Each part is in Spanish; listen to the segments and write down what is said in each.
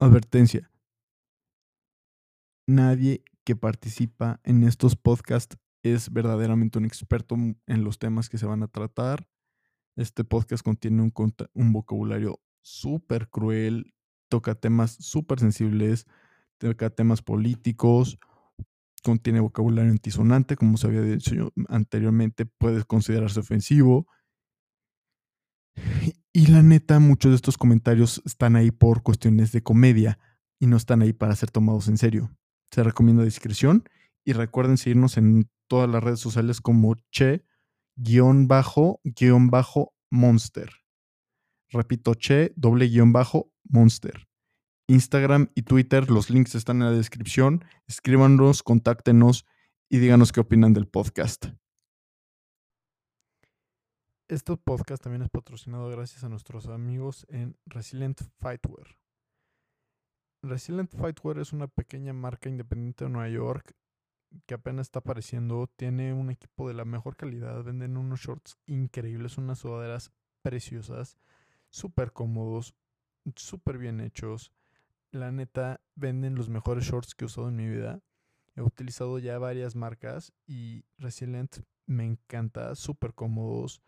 Advertencia. Nadie que participa en estos podcasts es verdaderamente un experto en los temas que se van a tratar. Este podcast contiene un, vocabulario súper cruel, toca temas súper sensibles, toca temas políticos, contiene vocabulario antisonante, como se había dicho anteriormente, puede considerarse ofensivo. Y la neta, muchos de estos comentarios están ahí por cuestiones de comedia y no están ahí para ser tomados en serio. Se recomienda discreción y recuerden seguirnos en todas las redes sociales como che-monster. Repito, che doble guion bajo monster. Instagram y Twitter, los links están en la descripción. Escríbanos, contáctenos y díganos qué opinan del podcast. Este podcast también es patrocinado gracias a nuestros amigos en Resilient Fightwear. Resilient Fightwear es una pequeña marca independiente de Nueva York que apenas está apareciendo. Tiene un equipo de la mejor calidad. Venden unos shorts increíbles, unas sudaderas preciosas, súper cómodos, súper bien hechos la neta, venden los mejores shorts que he usado en mi vida. He utilizado ya varias marcas y Resilient me encanta, súper cómodos,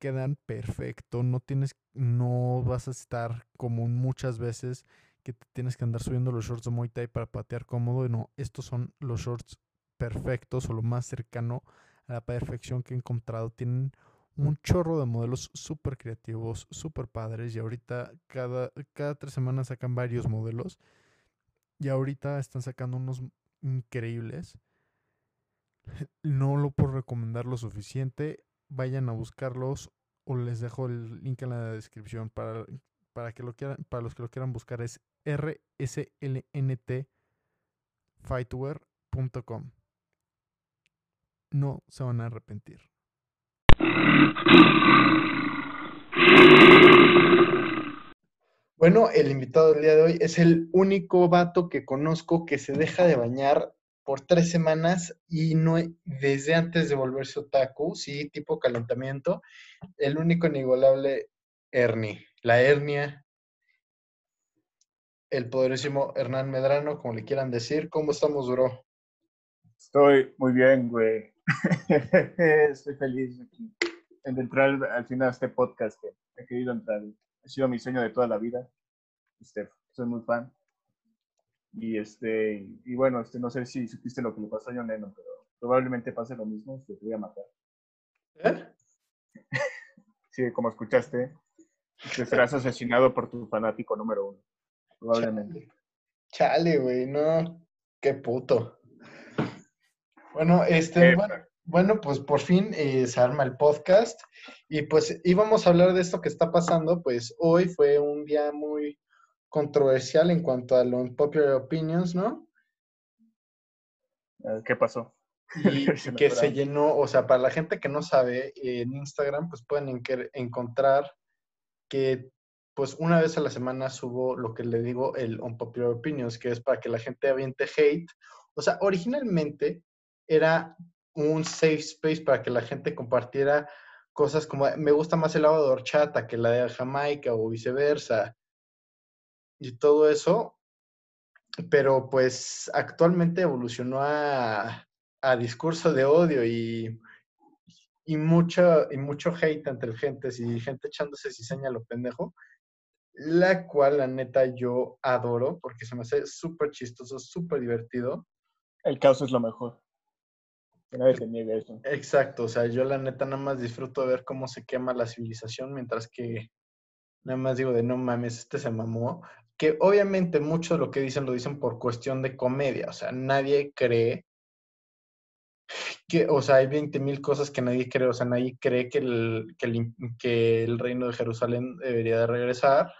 quedan perfecto, no tienes, no vas a estar como muchas veces que te tienes que andar subiendo los shorts de Muay Thai para patear cómodo. No, estos son los shorts perfectos o lo más cercano a la perfección que he encontrado. Tienen un chorro de modelos súper creativos, súper padres. Y ahorita cada, cada tres semanas sacan varios modelos. Y ahorita están sacando unos increíbles. No lo puedo recomendar lo suficiente. Vayan a buscarlos o les dejo el link en la descripción para, para que lo quieran, para los que lo quieran buscar es rslntfightwear.com. No se van a arrepentir. Bueno, el invitado del día de hoy es el único vato que conozco que se deja de bañar por tres semanas y no desde antes de volverse otaku, sí, tipo calentamiento, el único inigualable Ernie, la hernia, el poderísimo Hernán Medrano, como le quieran decir. ¿Cómo estamos, bro? Estoy muy bien, güey. Estoy feliz aquí en entrar al final de este podcast que he querido entrar. Ha sido mi sueño de toda la vida. Este, soy muy fan. Y este, y bueno, este, no sé si supiste lo que le pasó a John Lennon, pero probablemente pase lo mismo, te voy a matar. ¿Eh? sí, como escuchaste, te serás asesinado por tu fanático número uno. Probablemente. Chale, güey, no, qué puto. Bueno, este, eh, bueno, bueno, pues por fin eh, se arma el podcast y pues íbamos a hablar de esto que está pasando, pues hoy fue un día muy controversial en cuanto a los popular opinions, ¿no? Eh, ¿Qué pasó? Y que se llenó, o sea, para la gente que no sabe, en Instagram pues pueden encontrar que pues una vez a la semana subo lo que le digo el unpopular opinions, que es para que la gente aviente hate. O sea, originalmente era un safe space para que la gente compartiera cosas como me gusta más el agua de horchata que la de Jamaica o viceversa y todo eso, pero pues actualmente evolucionó a, a discurso de odio y, y, mucho, y mucho hate entre gente y gente echándose cizaña a lo pendejo, la cual la neta yo adoro porque se me hace súper chistoso, súper divertido. El caos es lo mejor. Nadie se eso. Exacto, o sea, yo la neta nada más disfruto de ver cómo se quema la civilización, mientras que nada más digo de no mames, este se mamó. Que obviamente mucho de lo que dicen lo dicen por cuestión de comedia, o sea, nadie cree que, o sea, hay 20 mil cosas que nadie cree, o sea, nadie cree que el, que el, que el reino de Jerusalén debería de regresar.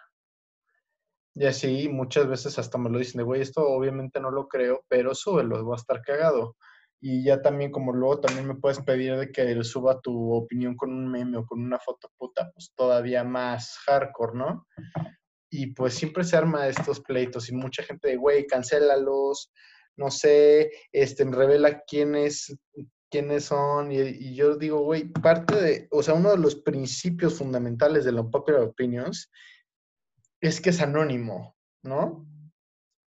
Y así muchas veces hasta me lo dicen de, güey, esto obviamente no lo creo, pero súbelo, va a estar cagado. Y ya también, como luego también me puedes pedir de que suba tu opinión con un meme o con una foto puta, pues todavía más hardcore, ¿no? Y pues siempre se arma estos pleitos y mucha gente de, güey, cancélalos, no sé, este, revela quiénes, quiénes son. Y, yo digo, güey, parte de, o sea, uno de los principios fundamentales de la popular opinions es que es anónimo. ¿no?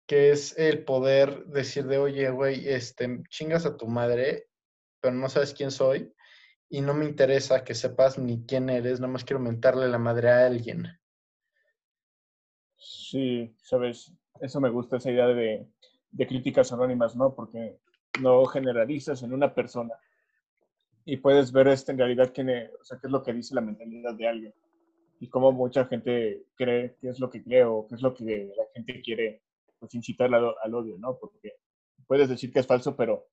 Que es el poder decir de, oye, güey, este, chingas a tu madre, pero no sabes quién soy y no me interesa que sepas ni quién eres, nada más quiero mentarle la madre a alguien. Sí, sabes, eso me gusta, esa idea de, de críticas anónimas, ¿no? Porque no generalizas en una persona y puedes ver este, en realidad quién es, o sea, qué es lo que dice la mentalidad de alguien y cómo mucha gente cree qué es lo que cree o qué es lo que la gente quiere pues, incitar al, al odio, ¿no? Porque puedes decir que es falso, pero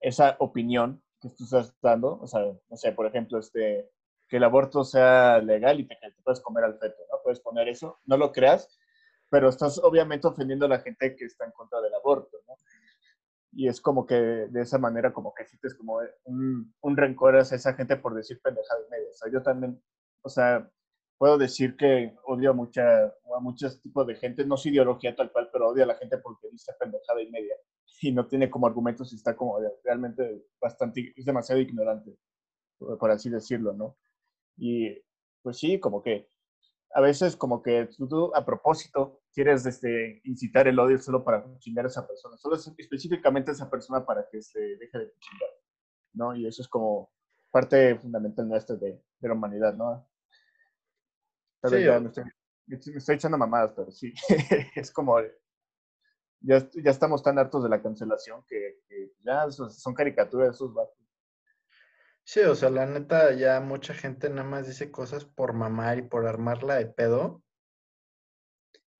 esa opinión que tú estás dando, o sea, no sé, por ejemplo, este, que el aborto sea legal y te, que te puedes comer al feto, ¿no? Puedes poner eso, no lo creas, pero estás obviamente ofendiendo a la gente que está en contra del aborto, ¿no? Y es como que de esa manera como que sientes como un, un rencor hacia esa gente por decir pendejada y media. O sea, yo también, o sea, puedo decir que odio a, mucha, a muchos tipos de gente, no su ideología tal cual, pero odio a la gente porque dice pendejada y media y no tiene como argumentos y está como realmente bastante, es demasiado ignorante, por así decirlo, ¿no? Y pues sí, como que a veces como que tú, a propósito quieres este, incitar el odio solo para chingar a esa persona, solo específicamente a esa persona para que se deje de chingar, ¿no? Y eso es como parte fundamental nuestra de, de la humanidad, ¿no? Tal vez ya me estoy, me estoy, echando mamadas, pero sí, es como, ya, ya estamos tan hartos de la cancelación que, que ya son caricaturas esos vatos. Sí, o sea, la neta, ya mucha gente nada más dice cosas por mamar y por armarla de pedo.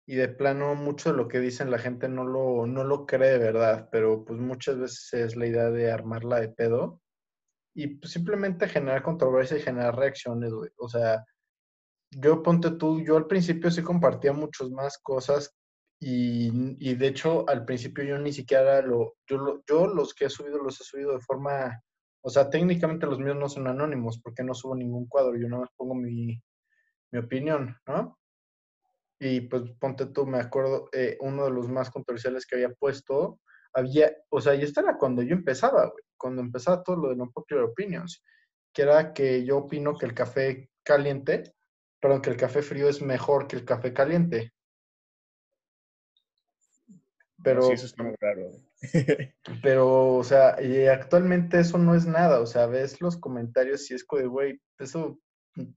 Y de plano, mucho de lo que dicen la gente no lo, no lo cree de verdad, pero pues muchas veces es la idea de armarla de pedo. Y pues simplemente generar controversia y generar reacciones, güey. O sea, yo ponte tú, yo al principio sí compartía muchas más cosas y, y, de hecho al principio yo ni siquiera lo yo, lo, yo los que he subido los he subido de forma o sea, técnicamente los míos no son anónimos porque no subo ningún cuadro, yo no más pongo mi, mi opinión, ¿no? Y pues ponte tú, me acuerdo, eh, uno de los más controversiales que había puesto, había, o sea, y esto era cuando yo empezaba, güey, cuando empezaba todo lo de no popular opinions, que era que yo opino que el café caliente, perdón, que el café frío es mejor que el café caliente. Pero, sí, eso está muy raro. pero, o sea, y actualmente eso no es nada. O sea, ves los comentarios y es como de, güey, eso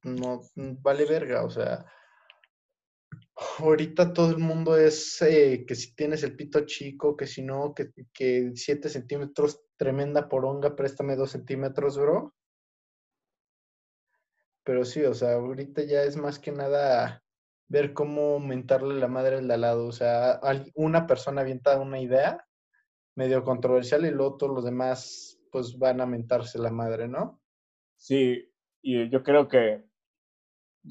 no vale verga. O sea, ahorita todo el mundo es eh, que si tienes el pito chico, que si no, que, que 7 centímetros, tremenda poronga, préstame 2 centímetros, bro. Pero sí, o sea, ahorita ya es más que nada ver cómo aumentarle la madre al de al lado. O sea, una persona avienta una idea medio controversial y luego todos los demás pues van a mentarse la madre, ¿no? Sí, y yo creo que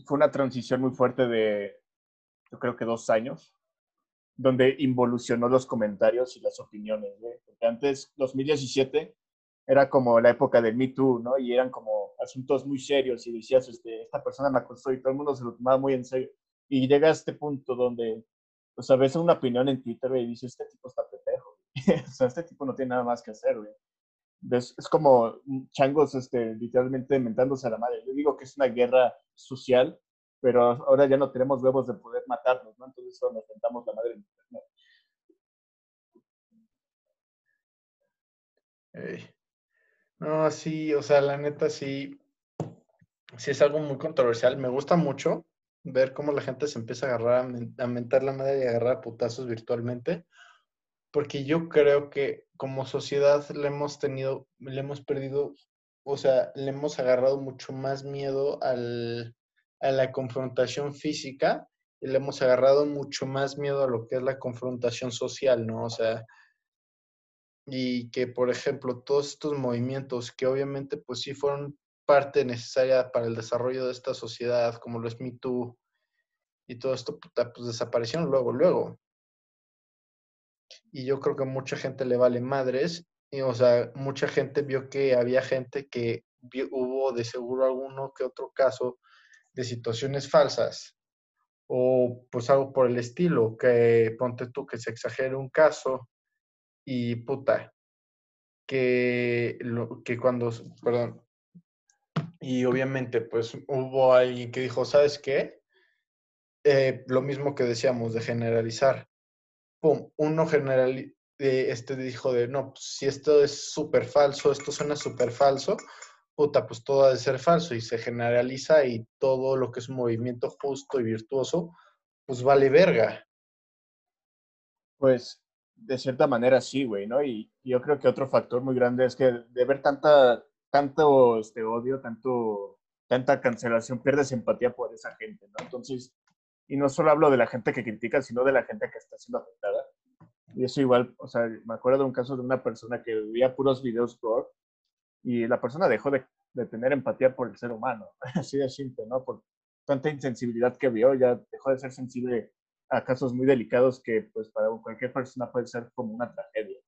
fue una transición muy fuerte de, yo creo que dos años, donde involucionó los comentarios y las opiniones, Porque antes, 2017, era como la época del Me Too, ¿no? Y eran como asuntos muy serios y decías, este, esta persona me acostó y todo el mundo se lo tomaba muy en serio y llega a este punto donde, pues a veces una opinión en Twitter y dice, este tipo está pendejo. o sea, este tipo no tiene nada más que hacer, güey. Es, es como changos este, literalmente inventándose a la madre. Yo digo que es una guerra social, pero ahora ya no tenemos huevos de poder matarnos, ¿no? Entonces solo nos inventamos la madre en internet. No, sí, o sea, la neta sí, sí es algo muy controversial. Me gusta mucho ver cómo la gente se empieza a agarrar, a, mentar la madre y a agarrar putazos virtualmente, porque yo creo que como sociedad le hemos tenido, le hemos perdido, o sea, le hemos agarrado mucho más miedo al, a la confrontación física y le hemos agarrado mucho más miedo a lo que es la confrontación social, ¿no? O sea, y que, por ejemplo, todos estos movimientos que obviamente pues sí fueron parte necesaria para el desarrollo de esta sociedad, como lo es Me Too, y todo esto, pues desaparecieron luego, luego. Y yo creo que mucha gente le vale madres, y, o sea, mucha gente vio que había gente que hubo de seguro alguno que otro caso de situaciones falsas, o pues algo por el estilo, que ponte tú que se exagere un caso y puta, que, lo, que cuando, perdón, y obviamente, pues hubo alguien que dijo, ¿sabes qué? eh, lo mismo que decíamos de generalizar. Pum, uno general, eh, este dijo de, no, pues, si esto es súper falso, esto suena súper falso, puta, pues todo ha de ser falso y se generaliza y todo lo que es un movimiento justo y virtuoso, pues vale verga. Pues de cierta manera sí, güey, ¿no? Y, yo creo que otro factor muy grande es que de ver tanta, tanto este odio, tanto, tanta cancelación, pierdes empatía por esa gente, ¿no? Entonces, y no solo hablo de la gente que critica, sino de la gente que está siendo afectada. Y eso igual, o sea, me acuerdo de un caso de una persona que veía puros videos gore y la persona dejó de, de tener empatía por el ser humano, así de simple, ¿no? Por tanta insensibilidad que vio, ya dejó de ser sensible a casos muy delicados que pues para cualquier persona puede ser como una tragedia.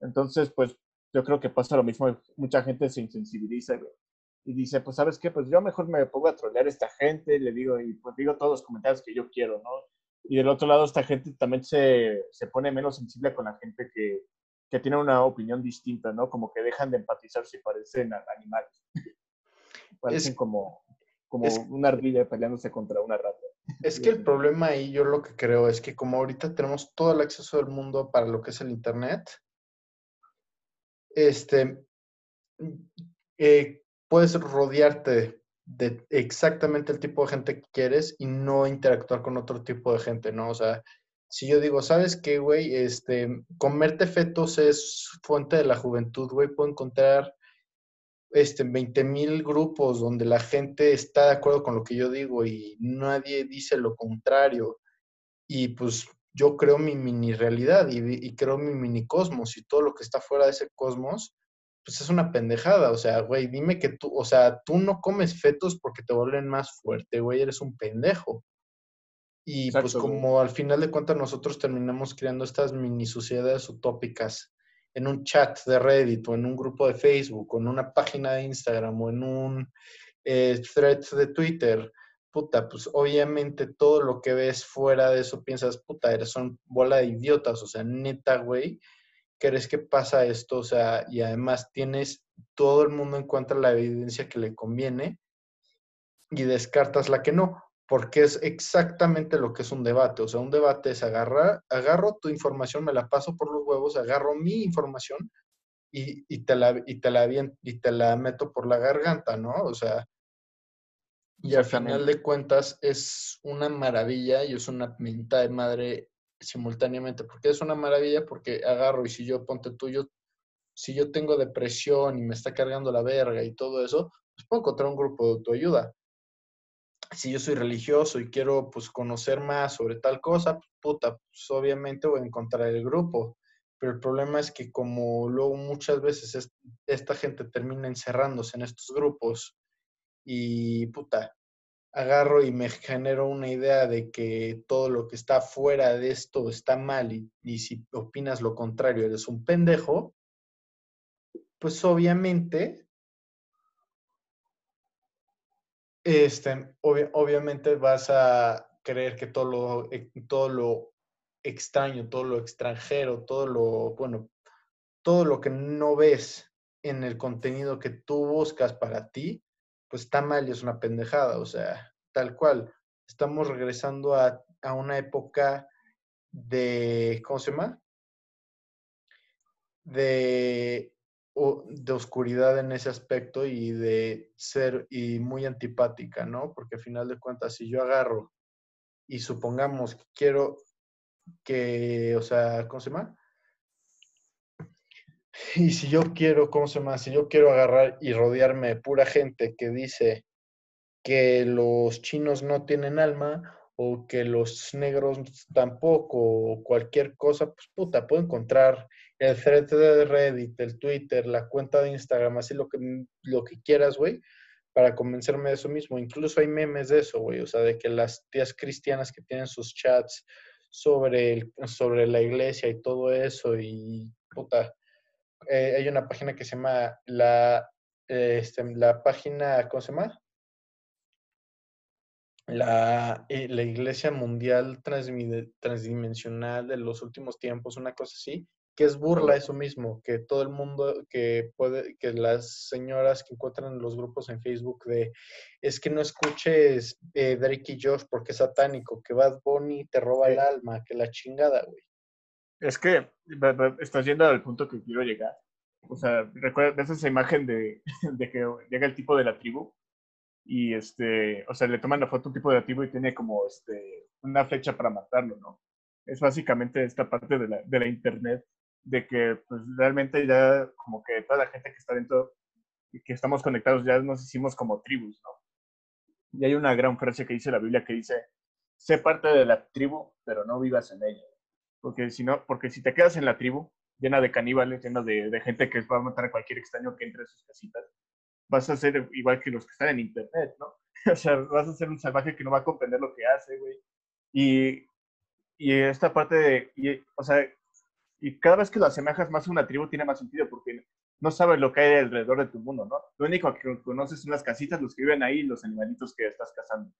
Entonces, pues yo creo que pasa lo mismo, mucha gente se insensibiliza y dice, pues sabes qué, pues yo mejor me pongo a trolear a esta gente, le digo, y pues digo todos los comentarios que yo quiero, ¿no? Y del otro lado, esta gente también se, se pone menos sensible con la gente que, que tiene una opinión distinta, ¿no? Como que dejan de empatizar si parecen animales. parecen como, como una ardilla peleándose contra una rata. Es que el problema ahí, yo lo que creo es que como ahorita tenemos todo el acceso del mundo para lo que es el Internet, este, eh, puedes rodearte de exactamente el tipo de gente que quieres y no interactuar con otro tipo de gente, ¿no? O sea, si yo digo, ¿sabes qué, güey? Este, comerte fetos es fuente de la juventud, güey, puedo encontrar este, 20 mil grupos donde la gente está de acuerdo con lo que yo digo y nadie dice lo contrario. Y pues yo creo mi mini realidad y, creo mi mini cosmos y todo lo que está fuera de ese cosmos, pues es una pendejada. O sea, güey, dime que tú, o sea, tú no comes fetos porque te vuelven más fuerte, güey, eres un pendejo. Y pues como al final de cuentas nosotros terminamos creando estas mini sociedades utópicas en un chat de Reddit o en un grupo de Facebook o en una página de Instagram o en un eh, thread de Twitter, puta, pues obviamente todo lo que ves fuera de eso piensas, puta, eres una bola de idiotas, o sea, neta, güey, ¿crees que pasa esto? O sea, y además tienes, todo el mundo encuentra la evidencia que le conviene y descartas la que no porque es exactamente lo que es un debate. O sea, un debate es agarrar, agarro tu información, me la paso por los huevos, agarro mi información y, te, la, y, te, la, y te la meto por la garganta, ¿no? O sea, y al final de cuentas es una maravilla y es una pinta de madre simultáneamente. porque es una maravilla? Porque agarro y si yo ponte tuyo, si yo tengo depresión y me está cargando la verga y todo eso, pues puedo encontrar un grupo de autoayuda si yo soy religioso y quiero pues conocer más sobre tal cosa, puta, pues obviamente voy a encontrar el grupo. Pero el problema es que como luego muchas veces esta gente termina encerrándose en estos grupos y puta, agarro y me genero una idea de que todo lo que está fuera de esto está mal y, si opinas lo contrario eres un pendejo, pues obviamente este, obviamente vas a creer que todo lo, e, todo lo extraño, todo lo extranjero, todo lo, bueno, todo lo que no ves en el contenido que tú buscas para ti, pues está mal y es una pendejada, o sea, tal cual. Estamos regresando a, a una época de, ¿cómo se llama? De de oscuridad en ese aspecto y de ser y muy antipática, ¿no? Porque al final de cuentas, si yo agarro y supongamos que quiero que, o sea, ¿cómo se llama? Y si yo quiero, ¿cómo se llama? Si yo quiero agarrar y rodearme de pura gente que dice que los chinos no tienen alma o que los negros tampoco o cualquier cosa, pues puta, puedo encontrar el thread de Reddit, el Twitter, la cuenta de Instagram, así lo que, lo que quieras, güey, para convencerme de eso mismo. Incluso hay memes de eso, güey, o sea, de que las tías cristianas que tienen sus chats sobre, sobre la iglesia y todo eso, y puta, eh, hay una página que se llama la, este, la página, ¿cómo se llama? La, eh, la Iglesia Mundial Transdimensional de los últimos tiempos, una cosa así, que es burla eso mismo, que todo el mundo, que puede, que las señoras que encuentran en los grupos en Facebook de, es que no escuches eh, Drake y Josh porque es satánico, que Bad Bunny te roba el alma, que la chingada, güey. Es que estás yendo al punto que quiero llegar. O sea, ¿recuerdas esa imagen de, que llega el tipo de la tribu? Y este, o sea, le toman la foto un tipo de la tribu y tiene como este, una flecha para matarlo, ¿no? Es básicamente esta parte de la, de la internet de que pues realmente ya como que toda la gente que está dentro y que estamos conectados ya nos hicimos como tribus, ¿no? Y hay una gran frase que dice la Biblia que dice, sé parte de la tribu, pero no vivas en ella. Porque si no, porque si te quedas en la tribu, llena de caníbales, llena de, de gente que va a matar a cualquier extraño que entre a sus casitas, vas a ser igual que los que están en internet, ¿no? o sea, vas a ser un salvaje que no va a comprender lo que hace, güey. Y, y esta parte de, y, o sea, y cada vez que lo asemejas más a una tribu tiene más sentido porque no sabes lo que hay alrededor de tu mundo, ¿no? Lo único que conoces son las casitas, los que viven ahí, los animalitos que estás cazando.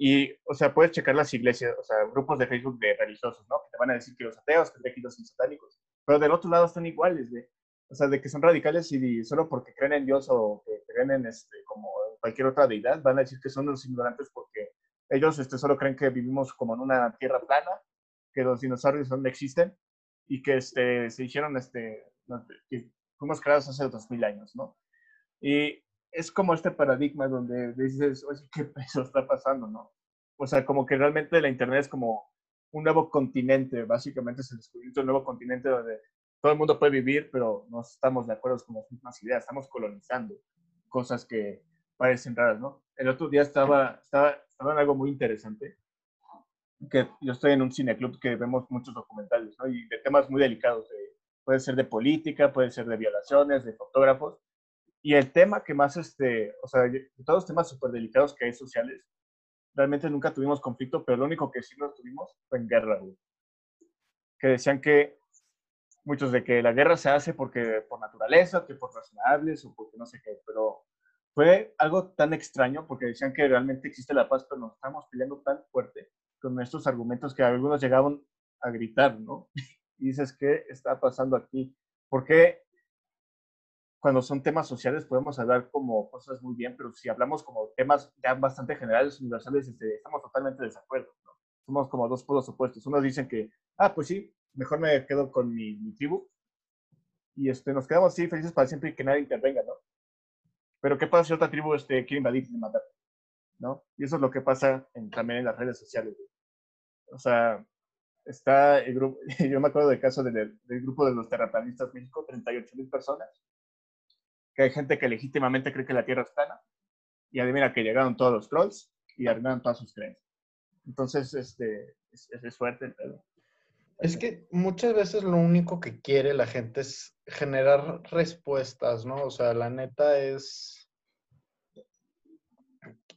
Y, o sea, puedes checar las iglesias, o sea, grupos de Facebook de religiosos, ¿no? Que te van a decir que los ateos, que los satánicos. Pero del otro lado están iguales, güey. O sea, de que son radicales y solo porque creen en Dios o que creen en este, como cualquier otra deidad, van a decir que son los ignorantes porque ellos este, solo creen que vivimos como en una tierra plana, que los dinosaurios no existen y que este, se hicieron, este, que fuimos creados hace 2000 años, ¿no? Y es como este paradigma donde dices, oye, ¿qué peso está pasando, no? O sea, como que realmente la Internet es como un nuevo continente, básicamente es el descubrimiento de un nuevo continente donde todo el mundo puede vivir, pero no estamos de acuerdo con las mismas ideas, estamos colonizando cosas que parecen raras, ¿no? El otro día estaba, estaba, estaba en algo muy interesante, que yo estoy en un cineclub que vemos muchos documentales, ¿no? Y de temas muy delicados, puede ser de política, puede ser de violaciones, de fotógrafos. Y el tema que más, este, o sea, de todos los temas súper delicados que hay sociales, realmente nunca tuvimos conflicto, pero lo único que sí nos tuvimos fue en guerra, Que decían que muchos de que la guerra se hace porque por naturaleza, que por razonables o porque no sé qué, pero fue algo tan extraño porque decían que realmente existe la paz, pero nos estamos peleando tan fuerte con estos argumentos que algunos llegaban a gritar, ¿no? Y dices, ¿qué está pasando aquí? ¿Por qué cuando son temas sociales podemos hablar como cosas muy bien, pero si hablamos como temas ya bastante generales, universales, este, estamos totalmente de desacuerdo, ¿no? Somos como dos polos opuestos. Unos dicen que, ah, pues sí, mejor me quedo con mi, mi tribu y este, nos quedamos así felices para siempre y que nadie intervenga, ¿no? Pero ¿qué pasa si otra tribu este, quiere invadir y matar? ¿no? Y eso es lo que pasa también en las redes sociales. O sea, está el grupo, yo me acuerdo del caso del, grupo de los terraplanistas México, 38 mil personas, que hay gente que legítimamente cree que la Tierra es plana, y adivina que llegaron todos los trolls y arruinaron todas sus creencias. Entonces, este, es, es fuerte Es que muchas veces lo único que quiere la gente es generar respuestas, ¿no? O sea, la neta es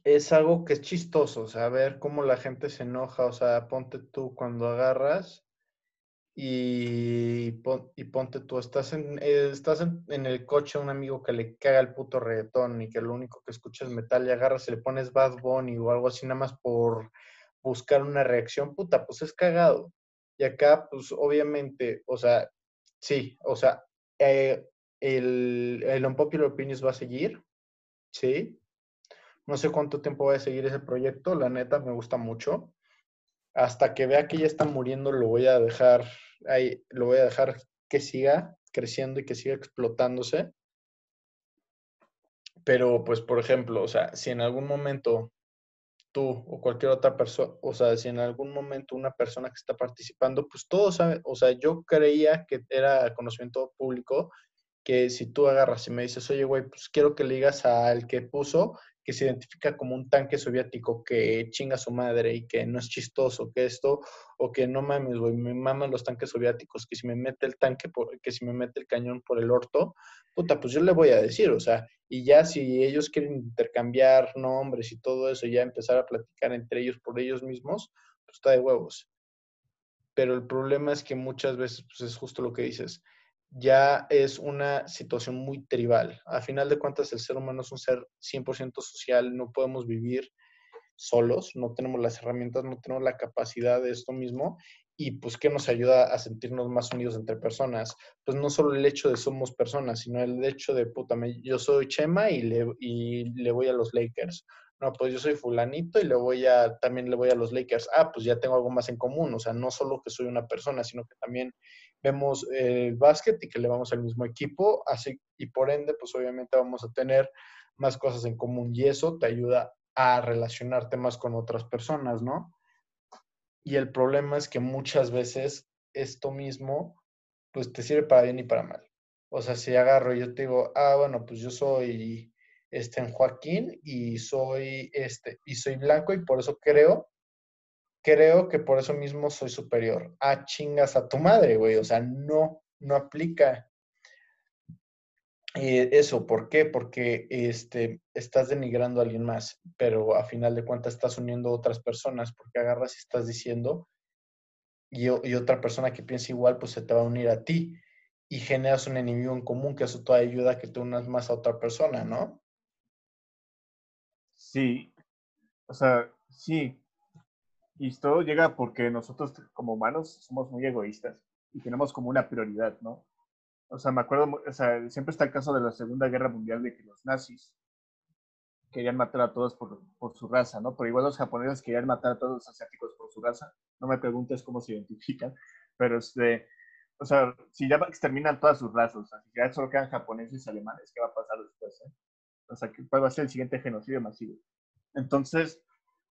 es algo que es chistoso, o sea, ver cómo la gente se enoja, o sea, ponte tú cuando agarras y, y ponte tú, estás, en, eh, estás en, el coche a un amigo que le caga el puto reggaetón y que lo único que escucha es metal y agarras y le pones Bad Bunny o algo así nada más por buscar una reacción, puta, pues es cagado. Y acá, pues obviamente, o sea, sí, o sea, eh, el, el Unpopular Opinions va a seguir, sí, no sé cuánto tiempo voy a seguir ese proyecto, la neta me gusta mucho. Hasta que vea que ya está muriendo, lo voy a dejar ahí, lo voy a dejar que siga creciendo y que siga explotándose. Pero, pues, por ejemplo, o sea, si en algún momento tú o cualquier otra persona, o sea, si en algún momento una persona que está participando, pues todos saben, o sea, yo creía que era conocimiento público que si tú agarras y me dices, oye, güey, pues quiero que le digas al que puso que se identifica como un tanque soviético que chinga a su madre y que no es chistoso, que esto, o que no mames, güey, me maman los tanques soviéticos, que si me mete el tanque, por, que si me mete el cañón por el orto, puta, pues yo le voy a decir, o sea, y ya si ellos quieren intercambiar nombres y todo eso, ya empezar a platicar entre ellos por ellos mismos, pues está de huevos. Pero el problema es que muchas veces, pues es justo lo que dices, ya es una situación muy tribal. A final de cuentas, el ser humano es un ser 100% social, no podemos vivir solos, no tenemos las herramientas, no tenemos la capacidad de esto mismo. y pues qué nos ayuda a sentirnos más unidos entre personas. Pues no solo el hecho de somos personas, sino el hecho de, puta, yo soy Chema y le, y le voy a los Lakers. No, pues yo soy fulanito y le voy a, también le voy a los Lakers. Ah, pues ya tengo algo más en común. O sea, no solo que soy una persona, sino que también vemos el básquet y que le vamos al mismo equipo. Así, y por ende, pues obviamente vamos a tener más cosas en común y eso te ayuda a relacionarte más con otras personas, ¿no? Y el problema es que muchas veces esto mismo, pues te sirve para bien y para mal. O sea, si agarro y yo te digo, ah, bueno, pues yo soy este, en Joaquín y soy, este, y soy blanco y por eso creo, creo que por eso mismo soy superior. Ah, chingas a tu madre, güey. O sea, no, no aplica. Y eso, ¿por qué? Porque este, estás denigrando a alguien más, pero a final de cuentas estás uniendo a otras personas, porque agarras y estás diciendo, y, y, otra persona que piensa igual, pues se te va a unir a ti, y generas un enemigo en común, que eso te ayuda a que te unas más a otra persona, ¿no? Sí, o sea, sí. Y todo llega porque nosotros como humanos somos muy egoístas y tenemos como una prioridad, ¿no? O sea, me acuerdo, o sea, siempre está el caso de la Segunda Guerra Mundial de que los nazis querían matar a todos por, por su raza, ¿no? Pero igual los japoneses querían matar a todos los asiáticos por su raza. No me preguntes cómo se identifican, pero este, o sea, si ya exterminan todas sus razas, o sea, si ya solo quedan japoneses y alemanes, ¿qué va a pasar después? Eh? O sea, ¿cuál va a ser el siguiente genocidio masivo? Entonces,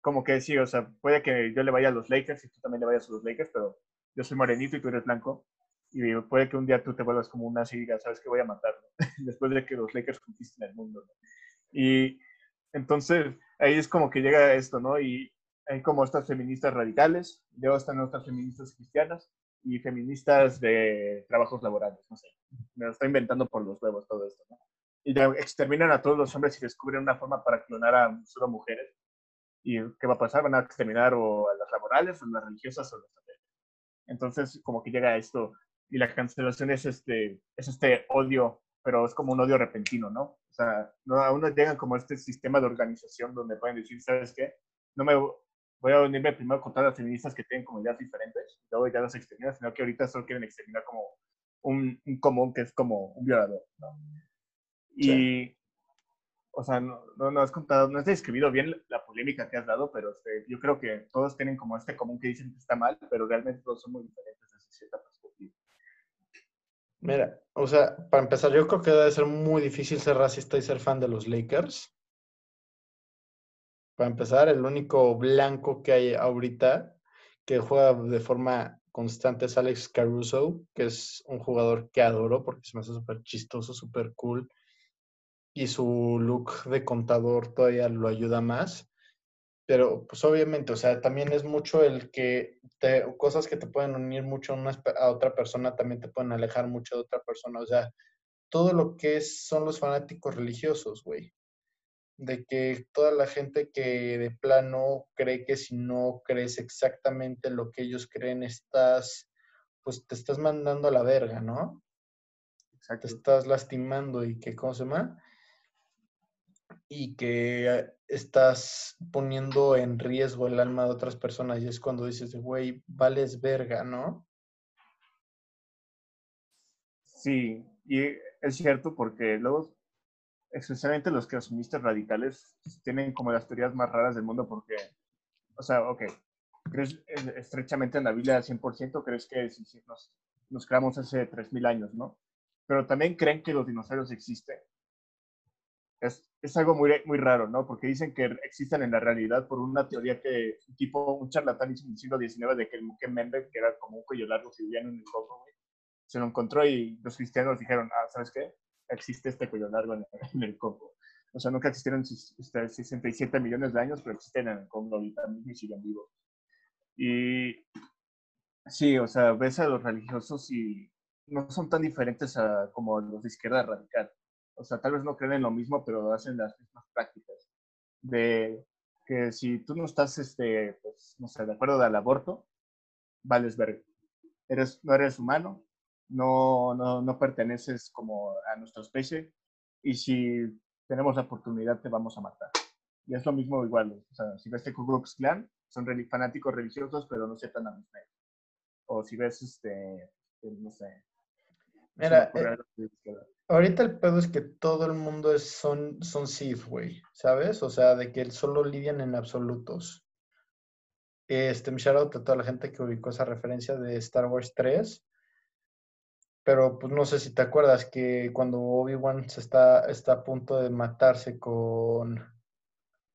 como que sí, o sea, puede que yo le vaya a los Lakers y tú también le vayas a los Lakers, pero yo soy morenito y tú eres blanco y puede que un día tú te vuelvas como una nazi y digas, ¿sabes qué? Voy a matarlo, después de que los Lakers conquisten el mundo. Y entonces ahí es como que llega esto, ¿no? Y hay como estas feministas radicales, luego están otras feministas cristianas y feministas de trabajos laborales, no sé. Me lo estoy inventando por los huevos todo esto, ¿no? Y exterminan a todos los hombres y descubren una forma para clonar a solo mujeres. ¿Y qué va a pasar? Van a exterminar o a las laborales, o a las religiosas, o a las Entonces, como que llega esto, y la cancelación es este, es este odio, pero es como un odio repentino, ¿no? O sea, no, aún no llegan como este sistema de organización donde pueden decir, ¿sabes qué? No me voy a unirme primero con todas las feministas que tienen como ideas diferentes, y luego ya las exterminan, sino que ahorita solo quieren exterminar como un, un común que es como un violador, ¿no? Y, o sea, no, no, has contado, no has describido bien la polémica que has dado, pero este, yo creo que todos tienen como este común que dicen que está mal, pero realmente todos son muy diferentes desde cierta perspectiva. Mira, o sea, para empezar, yo creo que debe ser muy difícil ser racista y ser fan de los Lakers. Para empezar, el único blanco que hay ahorita que juega de forma constante es Alex Caruso, que es un jugador que adoro porque se me hace súper chistoso, súper cool. Y su look de contador todavía lo ayuda más pero pues obviamente, o sea, también es mucho el que te, cosas que te pueden unir mucho a, una, a otra persona también te pueden alejar mucho de otra persona, o sea, todo lo que es, son los fanáticos religiosos, güey. De que toda la gente que de plano cree que si no crees exactamente lo que ellos creen, estás, pues te estás mandando a la verga, ¿no? Exacto. Te estás lastimando y que, ¿cómo se llama? Y que estás poniendo en riesgo el alma de otras personas y es cuando dices, güey, vales verga, ¿no? Sí, y es cierto porque luego, especialmente los creacionistas radicales, tienen como las teorías más raras del mundo porque, o sea, ok, ¿crees estrechamente en la Biblia al 100%? ¿Crees que nos, nos creamos hace 3.000 años, no? Pero también creen que los dinosaurios existen es, es, algo muy, muy raro, ¿no? Porque dicen que existen en la realidad por una teoría que un tipo, un charlatán hizo en el siglo XIX de que el Muque Membe, que era como un cuello largo vivía en el Congo, se lo encontró y los cristianos dijeron, ah, ¿sabes qué? Existe este cuello largo en, el Congo. O sea, nunca existieron 67 este, millones de años, pero existen en el Congo ahorita mismo y siguen vivos. Y sí, o sea, ves a los religiosos y no son tan diferentes a, como los de izquierda radical o sea, tal vez no creen en lo mismo, pero hacen las mismas prácticas. De que si tú no estás, este, pues, no sé, de acuerdo al aborto, vales ver. Eres, no eres humano, no, no, no perteneces como a nuestra especie, y si tenemos la oportunidad te vamos a matar. Y es lo mismo igual, o sea, si ves Ku Klux Klan, son fanáticos religiosos, pero no tan amistad. O si ves, este, no sé. Mira, eh, ahorita el pedo es que todo el mundo es, son, son Sith, güey, ¿sabes? O sea, de que solo lidian en absolutos. Este, mi shout a toda la gente que ubicó esa referencia de Star Wars 3. Pero pues no sé si te acuerdas que cuando Obi-Wan se está, está a punto de matarse con,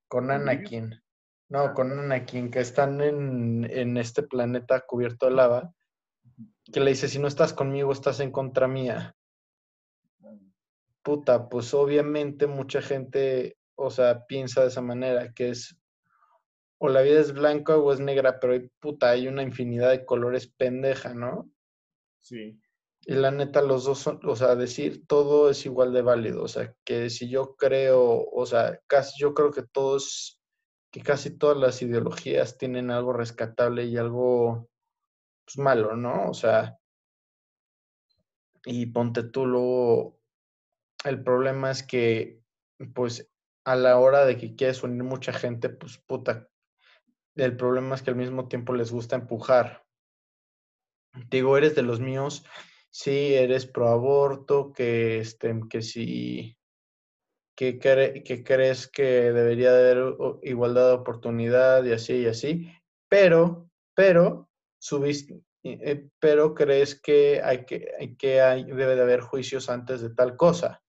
con Anakin. No, ah. con Anakin, que están en, en este planeta cubierto de lava. Que le dice, si no estás conmigo, estás en contra mía. Puta, pues obviamente mucha gente, o sea, piensa de esa manera, que es o la vida es blanca o es negra, pero puta, hay una infinidad de colores pendeja, ¿no? Sí. Y la neta, los dos son, o sea, decir todo es igual de válido. O sea, que si yo creo, o sea, casi yo creo que todos, que casi todas las ideologías tienen algo rescatable y algo pues, malo, ¿no? O sea, y ponte tú luego, el problema es que, pues, a la hora de que quieres unir mucha gente, pues, puta, el problema es que al mismo tiempo les gusta empujar. Digo, eres de los míos, sí, eres pro aborto, que, este, que si, que, crees que debería haber igualdad de oportunidad y así y así, pero, pero, subiste, eh, pero crees que, hay que, que hay, debe de haber juicios antes de tal cosa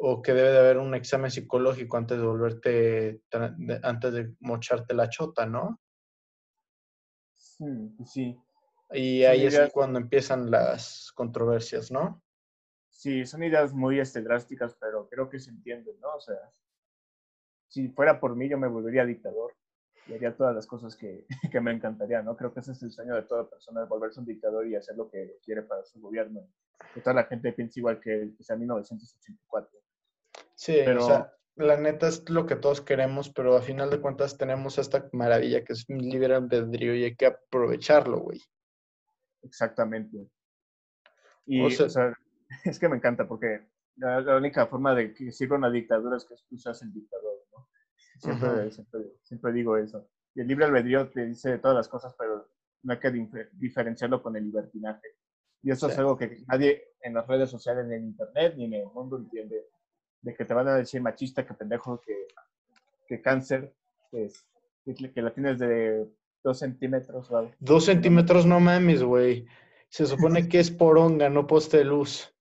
o que debe de haber un examen psicológico antes de volverte, antes de mocharte la chota, ¿no? Sí, sí. Y ahí es cuando empiezan las controversias, ¿no? Sí, son ideas muy este, drásticas, pero creo que se entienden, ¿no? O sea, si fuera por mí, yo me volvería dictador y haría todas las cosas que, que me encantaría, ¿no? Creo que ese es el sueño de toda persona, volverse un dictador y hacer lo que quiere para su gobierno. Que toda la gente piensa igual que, que sea 1984. Sí, pero... o sea, la neta es lo que todos queremos, pero a final de cuentas tenemos esta maravilla que es libre albedrío y hay que aprovecharlo, güey. Exactamente. Y, o sea, es que me encanta porque la, única forma de que sirva una dictadura es que tú seas el dictador, ¿no? Siempre, siempre, siempre, digo eso. Y el libre albedrío te dice todas las cosas, pero no hay que diferenciarlo con el libertinaje. Y eso es algo que nadie en las redes sociales, ni en internet, ni en el mundo entiende de que te van a decir machista, que pendejo, que, que cáncer, que, que la tienes de dos centímetros. Dos centímetros, no mames, güey. Se supone que es poronga, no poste de luz.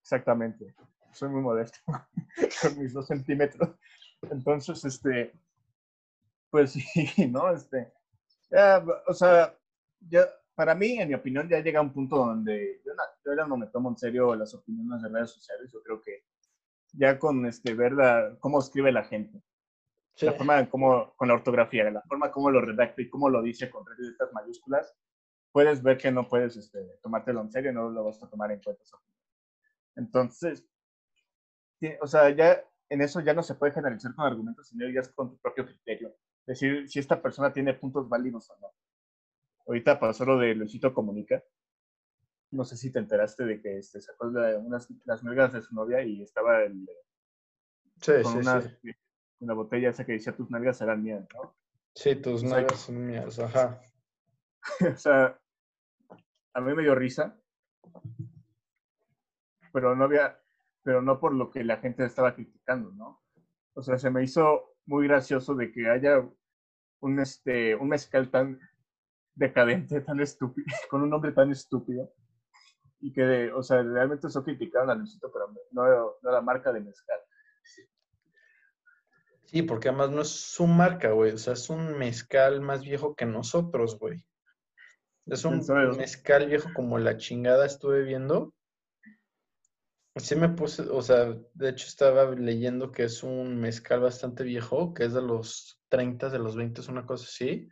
Exactamente. Soy muy modesto con mis dos centímetros. Entonces, este, pues sí, ¿no? Este, o sea, ya, para mí, en mi opinión, ya llega un punto donde yo, yo ya no me tomo en serio las opiniones de redes sociales. Yo creo que ya con este, ver cómo escribe la gente. La forma cómo, con la ortografía, la forma como lo redacta y cómo lo dice con letras mayúsculas, puedes ver que no puedes este, tomártelo en serio, no lo vas a tomar en cuenta. Entonces, o sea, ya en eso ya no se puede generalizar con argumentos, sino ya es con tu propio criterio. Decir si esta persona tiene puntos válidos o no. Ahorita pasó lo de Luisito Comunica, no sé si te enteraste de que este, sacó unas, las nalgas de su novia y estaba el, sí, con una, una, botella esa que decía tus nalgas serán mías, ¿no? Sí, tus nalgas son mías, ajá. o sea, a mí me dio risa, pero no había, pero no por lo que la gente estaba criticando, ¿no? O sea, se me hizo muy gracioso de que haya un, este, un mezcal tan decadente, tan estúpido, con un nombre tan estúpido, y que, o sea, realmente eso criticaron a Luisito, pero no, no la marca de mezcal. Sí, porque además no es su marca, güey. O sea, es un mezcal más viejo que nosotros, güey. Es un mezcal viejo como la chingada estuve viendo. Sí me puse, o sea, de hecho estaba leyendo que es un mezcal bastante viejo, que es de los 30, de los 20, es una cosa así.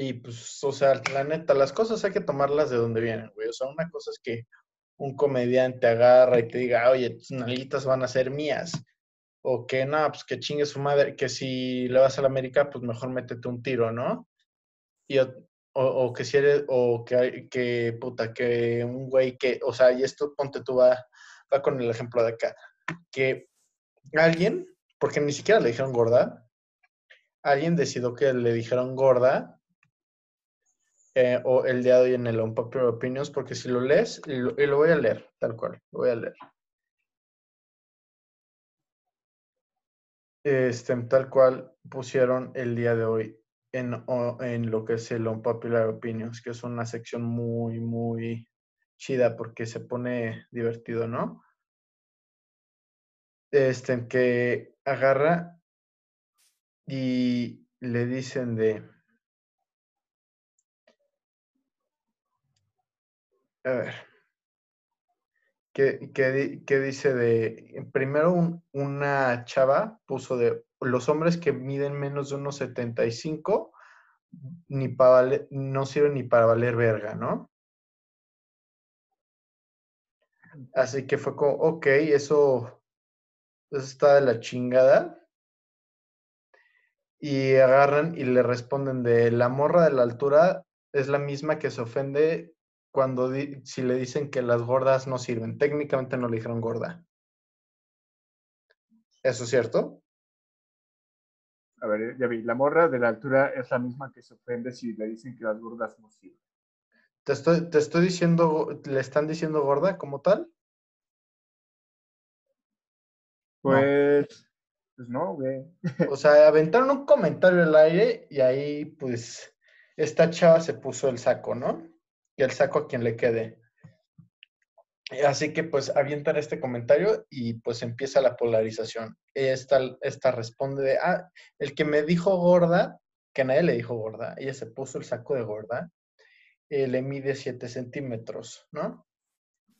Y pues, o sea, la neta, las cosas hay que tomarlas de donde vienen, güey. O sea, una cosa es que un comediante agarra y te diga, oye, tus nalitas van a ser mías. O que no, pues que chingue su madre, que si le vas a la América, pues mejor métete un tiro, ¿no? Y, o, o, que si eres, o que, que, puta, que un güey que, o sea, y esto ponte tú va, va con el ejemplo de acá, que alguien, porque ni siquiera le dijeron gorda, alguien decidió que le dijeron gorda eh, o el día de hoy en el Unpopular Opinions, porque si lo lees, y lo, voy a leer, tal cual, lo voy a leer. Este, tal cual pusieron el día de hoy en, en lo que es el Unpopular Opinions, que es una sección muy, muy chida porque se pone divertido, ¿no? Este, que agarra y le dicen de... A ver. ¿Qué, qué qué dice de... Primero un- una chava puso de los hombres que miden menos de unos 75 ni para no sirven ni para valer verga, ¿no? Así que fue como, ok, eso, eso está de la chingada. Y agarran y le responden de la morra de la altura es la misma que se ofende cuando si le dicen que las gordas no sirven. Técnicamente no le dijeron gorda. ¿Eso es cierto? A ver, ya vi, la morra de la altura es la misma que se ofende si le dicen que las gordas no sirven. Te estoy, te estoy diciendo, ¿le están diciendo gorda como tal? Pues, pues no, güey. O sea, aventaron un comentario al aire y ahí, pues, esta chava se puso el saco, ¿no? Y el saco a quien le quede. Así que, pues, avientan este comentario y, pues, empieza la polarización. Esta, esta responde de, ah, el que me dijo gorda, que nadie le dijo gorda, ella se puso el saco de gorda, eh, le mide 7 centímetros, ¿no?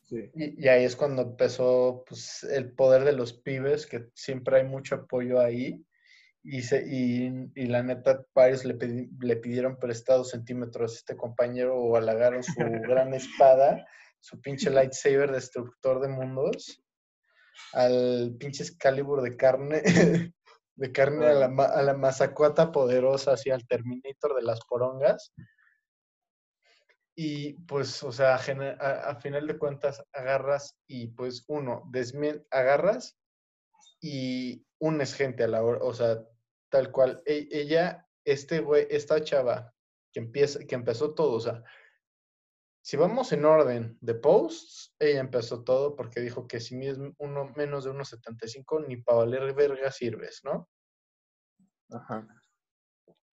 Sí. Y, y ahí es cuando empezó pues, el poder de los pibes, que siempre hay mucho apoyo ahí. Y, se, y, y la neta, varios le, pedi- le pidieron prestados centímetros a este compañero o halagaron su gran espada, su pinche lightsaber destructor de mundos, al pinche Excalibur de carne, de carne a la, a la mazacuata poderosa, así al Terminator de las porongas. Y pues, o sea, a, a final de cuentas, agarras y pues uno, agarras y unes gente a la hora, o sea, tal cual. E- ella, este güey, esta chava que empieza, que empezó todo, o sea, si vamos en orden de posts, ella empezó todo porque dijo que si mides uno menos de 1.75 ni para valer verga sirves, ¿no? Ajá.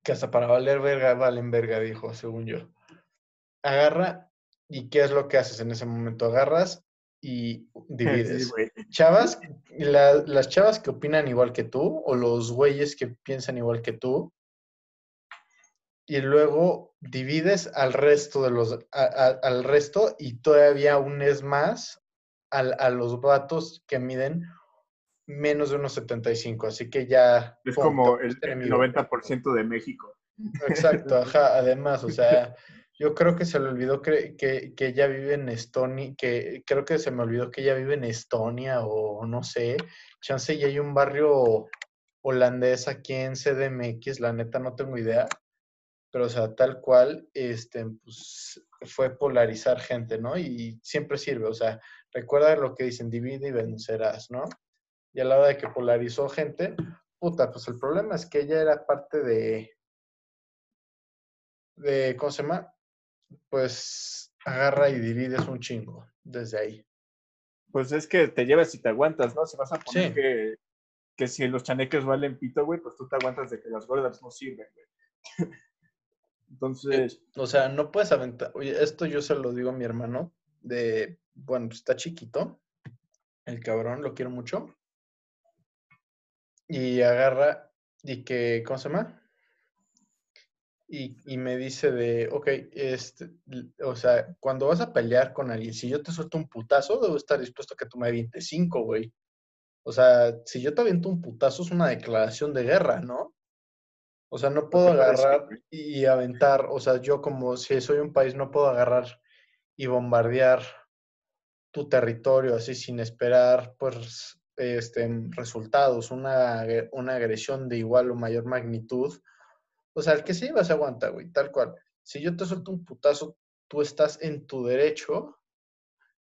Que hasta para valer verga valen verga, dijo, según yo. Agarra y ¿qué es lo que haces en ese momento? Agarras y divides. Sí, güey. Chavas, la- las chavas que opinan igual que tú, o los güeyes que piensan igual que tú, y luego divides al resto de los, a- a- al resto y todavía unes más al- a los vatos que miden menos de unos 75, así que ya... Es como el, el enemigo. 90% de México. Exacto, ajá, además, o sea, yo creo que se le olvidó que, que, que ella vive en Estonia, que creo que se me olvidó que ella vive en Estonia o no sé, chance y hay un barrio holandés aquí en CDMX, la neta no tengo idea, pero o sea, tal cual, este, pues fue polarizar gente, ¿no? Y siempre sirve, o sea, recuerda lo que dicen, divide y vencerás, ¿no? Y a la hora de que polarizó gente, puta, pues el problema es que ella era parte de, de, ¿cómo se llama? Pues agarra y divides un chingo desde ahí. Pues es que te llevas y te aguantas, ¿no? Si vas a poner Sí. que, que si los chaneques valen pito, güey, pues tú te aguantas de que las gordas no sirven, güey. Entonces, O sea, no puedes aventar. Oye, esto yo se lo digo a mi hermano, de, bueno, pues, está chiquito, el cabrón, lo quiero mucho. Y agarra y que, ¿cómo se llama? Y, y me dice de, ok, este, o sea, cuando vas a pelear con alguien, si yo te suelto un putazo, debo estar dispuesto a que tú me avientes cinco, güey. O sea, si yo te aviento un putazo es una declaración de guerra, ¿no? O sea, no puedo agarrar y aventar, o sea, yo como si soy un país no puedo agarrar y bombardear tu territorio así sin esperar pues este resultados, una, una agresión de igual o mayor magnitud. O sea, el que se lleva se aguanta, güey, tal cual. Si yo te suelto un putazo, tú estás en tu derecho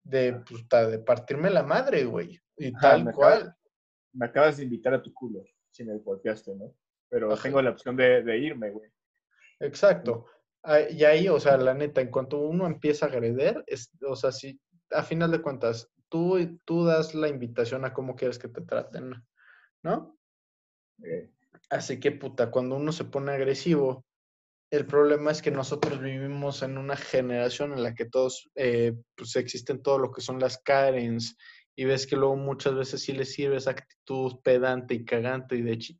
de, puta, de partirme la madre, güey. Y Ajá, tal me cual. me acabas de invitar a tu culo, si me golpeaste, ¿no? Pero Ajá. tengo la opción de, de irme, güey. Exacto. Ah, Y ahí, o sea, la neta, en cuanto uno empieza a agreder, es, o sea, si a final de cuentas, tú, tú das la invitación a cómo quieres que te traten, ¿no? Así que, puta, cuando uno se pone agresivo, el problema es que nosotros vivimos en una generación en la que todos, eh, pues existen todo lo que son las Karens, y ves que luego muchas veces sí les sirve esa actitud pedante y cagante, y de chi-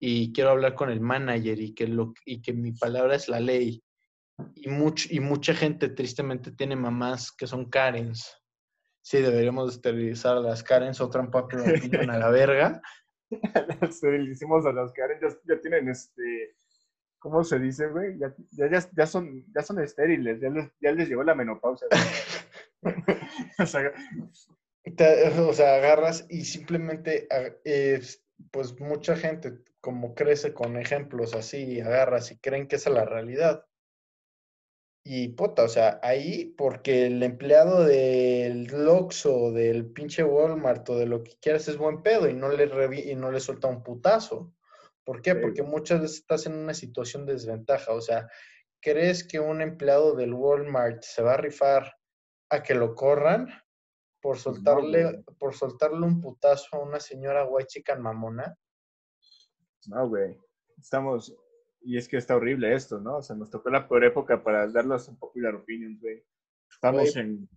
y quiero hablar con el manager, y que, lo, y que mi palabra es la ley. Y, much, y mucha gente tristemente tiene mamás que son Karens. Sí, deberíamos esterilizar a las Karens o trampa a la verga. Esterilizamos a las Karen, ya, ya tienen este. ¿Cómo se dice, güey? Ya, ya, ya, son, ya son estériles, ya les, ya les llegó la menopausia. güey. o sea, Te- o sea, agarras y simplemente, pues mucha gente como crece con ejemplos así, agarras y creen que esa es la realidad. Y puta, o sea, ahí porque el empleado del Oxxo, del pinche Walmart o de lo que quieras es buen pedo y no le, revi- y no le suelta un putazo. ¿Por qué? Sí, Porque muchas veces estás en una situación de desventaja. O sea, ¿crees que un empleado del Walmart se va a rifar a que lo corran por Pues no, soltarle, por soltarle un putazo a una señora white chican mamona? No, güey. Estamos. Y es que está horrible esto, ¿no? O sea, nos tocó la peor época para darlas un popular opinions, güey. Estamos Güey. en,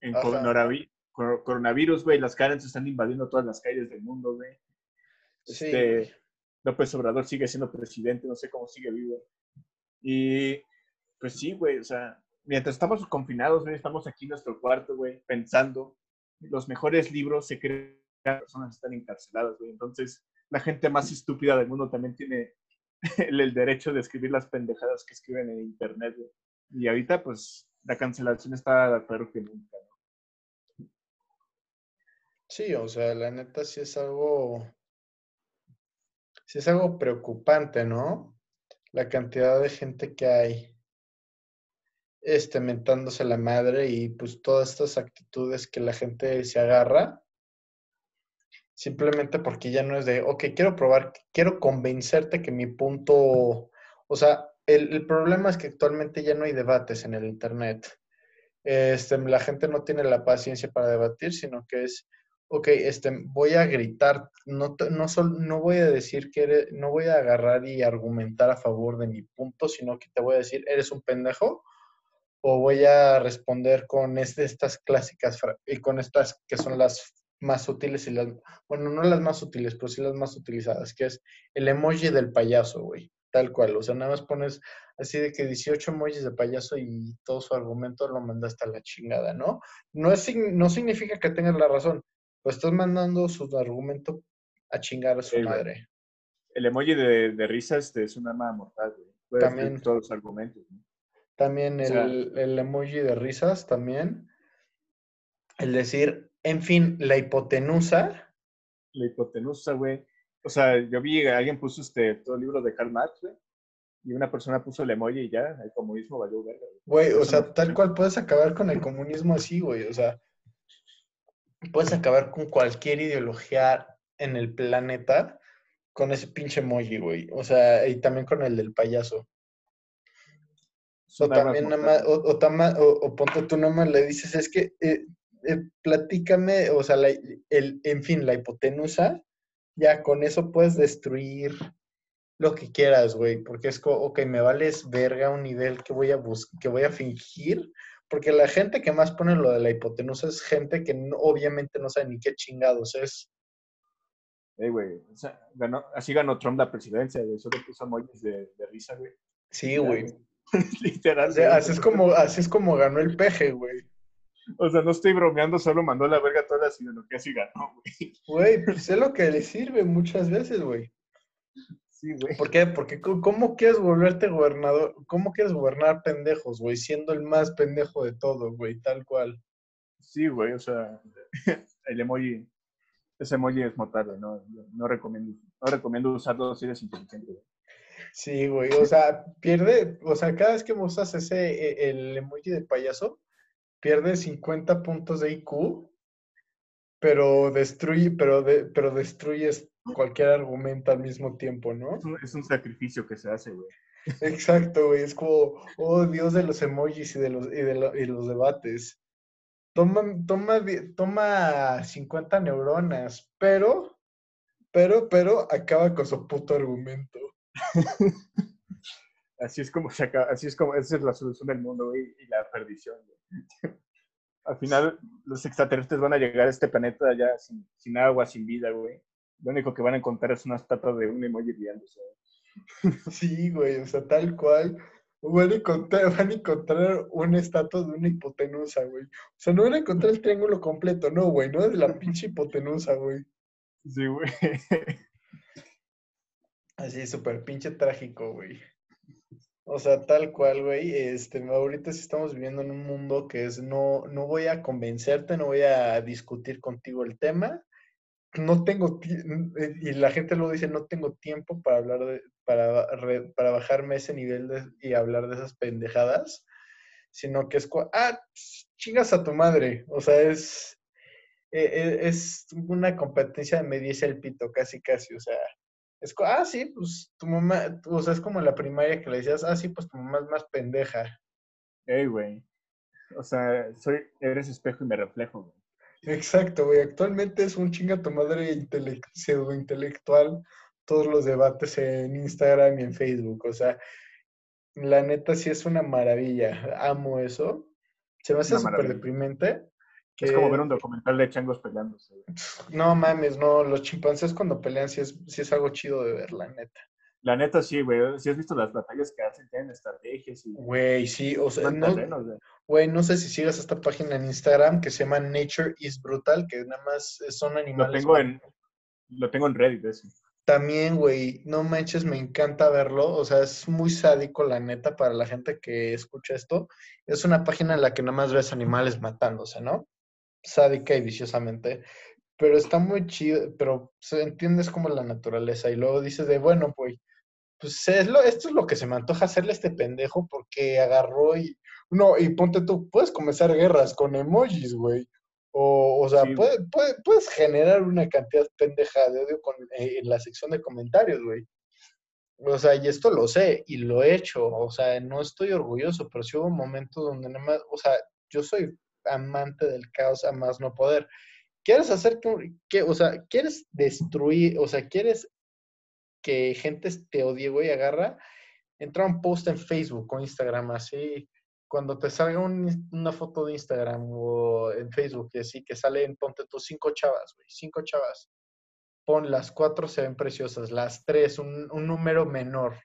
en coronavi- coronavirus, güey. Las Karens están invadiendo todas las calles del mundo, güey. Sí, Este, güey. López Obrador sigue siendo presidente, no sé cómo sigue vivo. Y pues sí, güey, o sea, mientras estamos confinados, güey, estamos aquí en nuestro cuarto, güey, pensando, los mejores libros se crean, las personas están encarceladas, güey. Entonces, la gente más estúpida del mundo también tiene el, derecho de escribir las pendejadas que escriben en internet. Y ahorita, pues, la cancelación está peor que nunca. Sí, o sea, la neta sí es algo, sí es algo preocupante, ¿no? La cantidad de gente que hay, este, mentándose la madre y pues todas estas actitudes que la gente se agarra, simplemente porque ya no es de, ok, quiero probar, quiero convencerte que mi punto, o sea, el, el problema es que actualmente ya no hay debates en el Internet. Este, la gente no tiene la paciencia para debatir, sino que es, ok, este, voy a gritar, no, no, no voy a decir que eres, no voy a agarrar y argumentar a favor de mi punto, sino que te voy a decir, eres un pendejo, o voy a responder con estas clásicas y con estas que son las más útiles y las, bueno, no las más útiles, pero sí las más utilizadas, que es el emoji del payaso, güey, tal cual, o sea, nada más pones así de que 18 emojis de payaso y todo su argumento lo mandaste a la chingada, ¿no? No, es, no significa que tengas la razón, pero estás mandando su argumento a chingar a su madre. El emoji de, de risa este, es un arma mortal, güey. También. todos los argumentos, ¿no? También O sea- el, el emoji de risas, también. El decir, en fin, la hipotenusa. La hipotenusa, güey. O sea, yo vi a alguien puso este, todo el libro de Karl Marx, güey. Y una persona puso el emoji y ya, el comunismo valió verga, güey. Güey, o sea, tal cual puedes acabar con el comunismo así, güey. O sea, puedes acabar con cualquier ideología en el planeta con ese pinche emoji, güey. O sea, y también con el del payaso. O también nada más, o, o, o- o ponte tú nada más le dices, es que eh, eh, platícame, o sea, la- el, en fin, la hipotenusa, ya con eso puedes destruir lo que quieras, güey, porque es como, ok, me vales verga un nivel que voy a que voy a fingir, porque la gente que más pone lo de la hipotenusa es gente que no- obviamente no sabe ni qué chingados es. Eh, güey. O sea, ganó, así ganó Trump la presidencia, güey. Solo puso emojis de, de risa, güey. Sí, güey. Literal. O sea, güey. así es como, así es como ganó el peje, güey. O sea, no estoy bromeando, solo mandó la verga todas las ideologías y ganó, güey. Güey, pues es lo que le sirve muchas veces, güey. Sí, güey. ¿Por qué? Porque ¿cómo quieres volverte gobernador? ¿Cómo quieres gobernar pendejos, güey? Siendo el más pendejo de todo, güey, tal cual. Sí, güey. O sea, el emoji, ese emoji es mortal. No, no recomiendo, no recomiendo usarlo si eres inteligente, güey. Sí, güey, o sea, pierde, o sea, cada vez que usas ese, e- el emoji de payaso, pierde 50 puntos de IQ, pero destruye, pero, de, pero destruyes cualquier argumento al mismo tiempo, ¿no? Es un, es un sacrificio que se hace, güey. Exacto, güey. Es como, oh Dios de los emojis y de los, y de lo- y los debates. Toma, toma, toma 50 neuronas, pero, pero, pero acaba con su puto argumento. Así es como se acaba, así es como, esa es la solución del mundo, güey, y la perdición, güey. Al final, los extraterrestres van a llegar a este planeta ya sin, sin agua, sin vida, güey. Lo único que van a encontrar es una estatua de un emoji riéndose. Sí, güey, o sea, tal cual. Van a encontrar, van a encontrar una estatua de una hipotenusa, güey. O sea, no van a encontrar el triángulo completo, no, güey, no de la pinche hipotenusa, güey. Sí, güey. Así, súper pinche trágico, güey. O sea, tal cual, güey. Este, ahorita estamos viviendo en un mundo que es no, no voy a convencerte, no voy a discutir contigo el tema. No tengo ti- y la gente luego dice, no tengo tiempo para hablar de, para, para bajarme ese nivel y hablar de esas pendejadas, sino que es, ah, chingas a tu madre. O sea, es, e- e- es una competencia de medirse el pito, casi, casi. O sea, es, ah, sí, pues tu mamá, o sea, es como en la primaria que le decías, ah, sí, pues tu mamá es más pendeja. Ey, güey. O sea, soy, eres espejo y me reflejo, güey. Exacto, güey. Actualmente es un chinga tu madre intelec- pseudo-intelectual todos los debates en Instagram y en Facebook. O sea, la neta sí es una maravilla. Amo eso. Se me hace súper maravilla. Es como ver un documental de changos peleándose. No mames, no. Los chimpancés cuando pelean sí es, sí es algo chido de ver, la neta. La neta, sí, güey. Si has visto las batallas que hacen, tienen estrategias y Güey, sí. O sea, no, terrenos, güey. güey, no sé si sigas esta página en Instagram que se llama Nature is Brutal, que nada más son Lo animales. tengo en, lo tengo en Reddit, ese. También, güey, no manches, me encanta verlo. O sea, es muy sádico, la neta, para la gente que escucha esto. Es una página en la que nada más ves animales matándose, ¿no? Sádica y viciosamente. Pero está muy chido, pero se entiendes como la naturaleza. Y luego dices de, bueno, pues, pues es lo, esto es lo que se me antoja hacerle a este pendejo porque agarró y. No, y ponte tú, puedes comenzar guerras con emojis, güey. O, o sea, Sí, güey. puede- puede- puedes generar una cantidad pendeja de odio con, eh, en la sección de comentarios, güey. O sea, y esto lo sé y lo he hecho. O sea, no estoy orgulloso, pero sí hubo momentos donde nada más, o sea, yo soy amante del caos a más no poder. ¿Quieres hacer que, que- o sea, quieres destruir, o sea, quieres que gente te odie, güey, agarra, entra un post en Facebook o Instagram, así, cuando te salga un- una foto de Instagram o en Facebook y así, que salen, ponte tus cinco chavas, güey, cinco chavas. Pon las cuatro se ven preciosas, las tres, un, un número menor.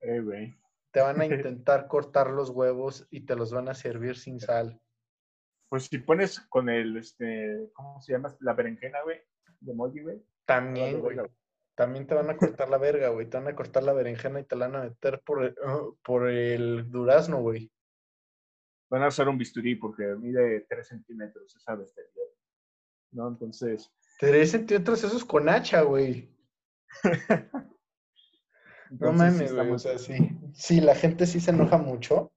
Güey. Te van a intentar cortar los huevos y te los van a servir sin sal. Pues si pones con el, este, ¿cómo se llama? La berenjena, güey. De emoji, güey. También, güey. También te van a cortar la verga, güey. Te van a cortar la berenjena y te la van a meter por el, uh, por el durazno, güey. Van a usar un bisturí porque mide 3 centímetros esa bestialidad. ¿No? Entonces, Tres centímetros, eso es con hacha, güey. No entonces mames, güey. O sea, sí. Sí, la gente sí se enoja mucho.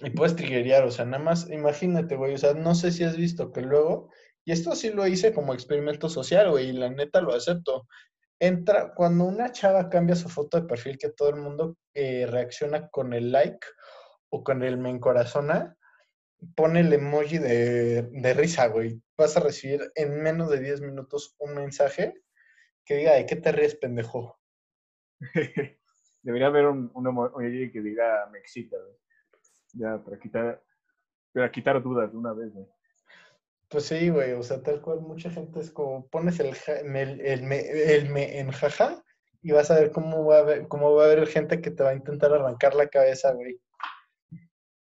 Y puedes triggerear, o sea, nada más, imagínate, güey. O sea, no sé si has visto que luego, y esto sí lo hice como experimento social, güey, y la neta lo acepto. Entra, cuando una chava cambia su foto de perfil, que todo el mundo eh, reacciona con el like o con el me encorazona, pone el emoji de, de risa, güey. Vas a recibir en menos de 10 minutos un mensaje que diga, ¿de qué te ríes, pendejo? Debería haber un, un emoji que diga me excita, güey. Ya, para quitar, para quitar dudas de una vez, güey. Pues sí, güey, o sea, tal cual, mucha gente es como, pones el, ja- el, el me, el me en jaja y vas a ver cómo va a haber, cómo va a haber gente que te va a intentar arrancar la cabeza, güey.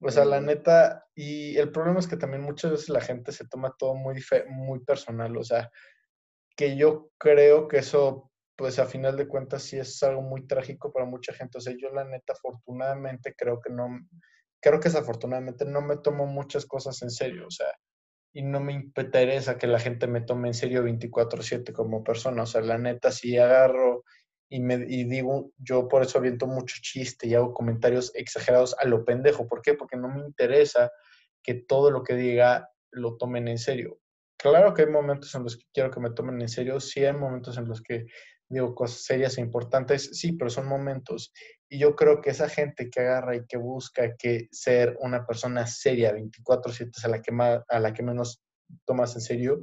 O sea, la neta, y el problema es que también muchas veces la gente se toma todo muy, muy personal, o sea, que yo creo que eso, pues a final de cuentas sí es algo muy trágico para mucha gente. O sea, yo la neta, afortunadamente, creo que no, creo que desafortunadamente no me tomo muchas cosas en serio, o sea, y no me interesa que la gente me tome en serio 24/7 como persona, o sea, la neta, si agarro y, me, y digo, yo por eso aviento mucho chiste y hago comentarios exagerados a lo pendejo, ¿por qué? Porque no me interesa que todo lo que diga lo tomen en serio. Claro que hay momentos en los que quiero que me tomen en serio, sí hay momentos en los que digo, cosas serias e importantes, sí, pero son momentos. Y yo creo que esa gente que agarra y que busca que ser una persona seria 24/7 a la que más, a la que menos tomas en serio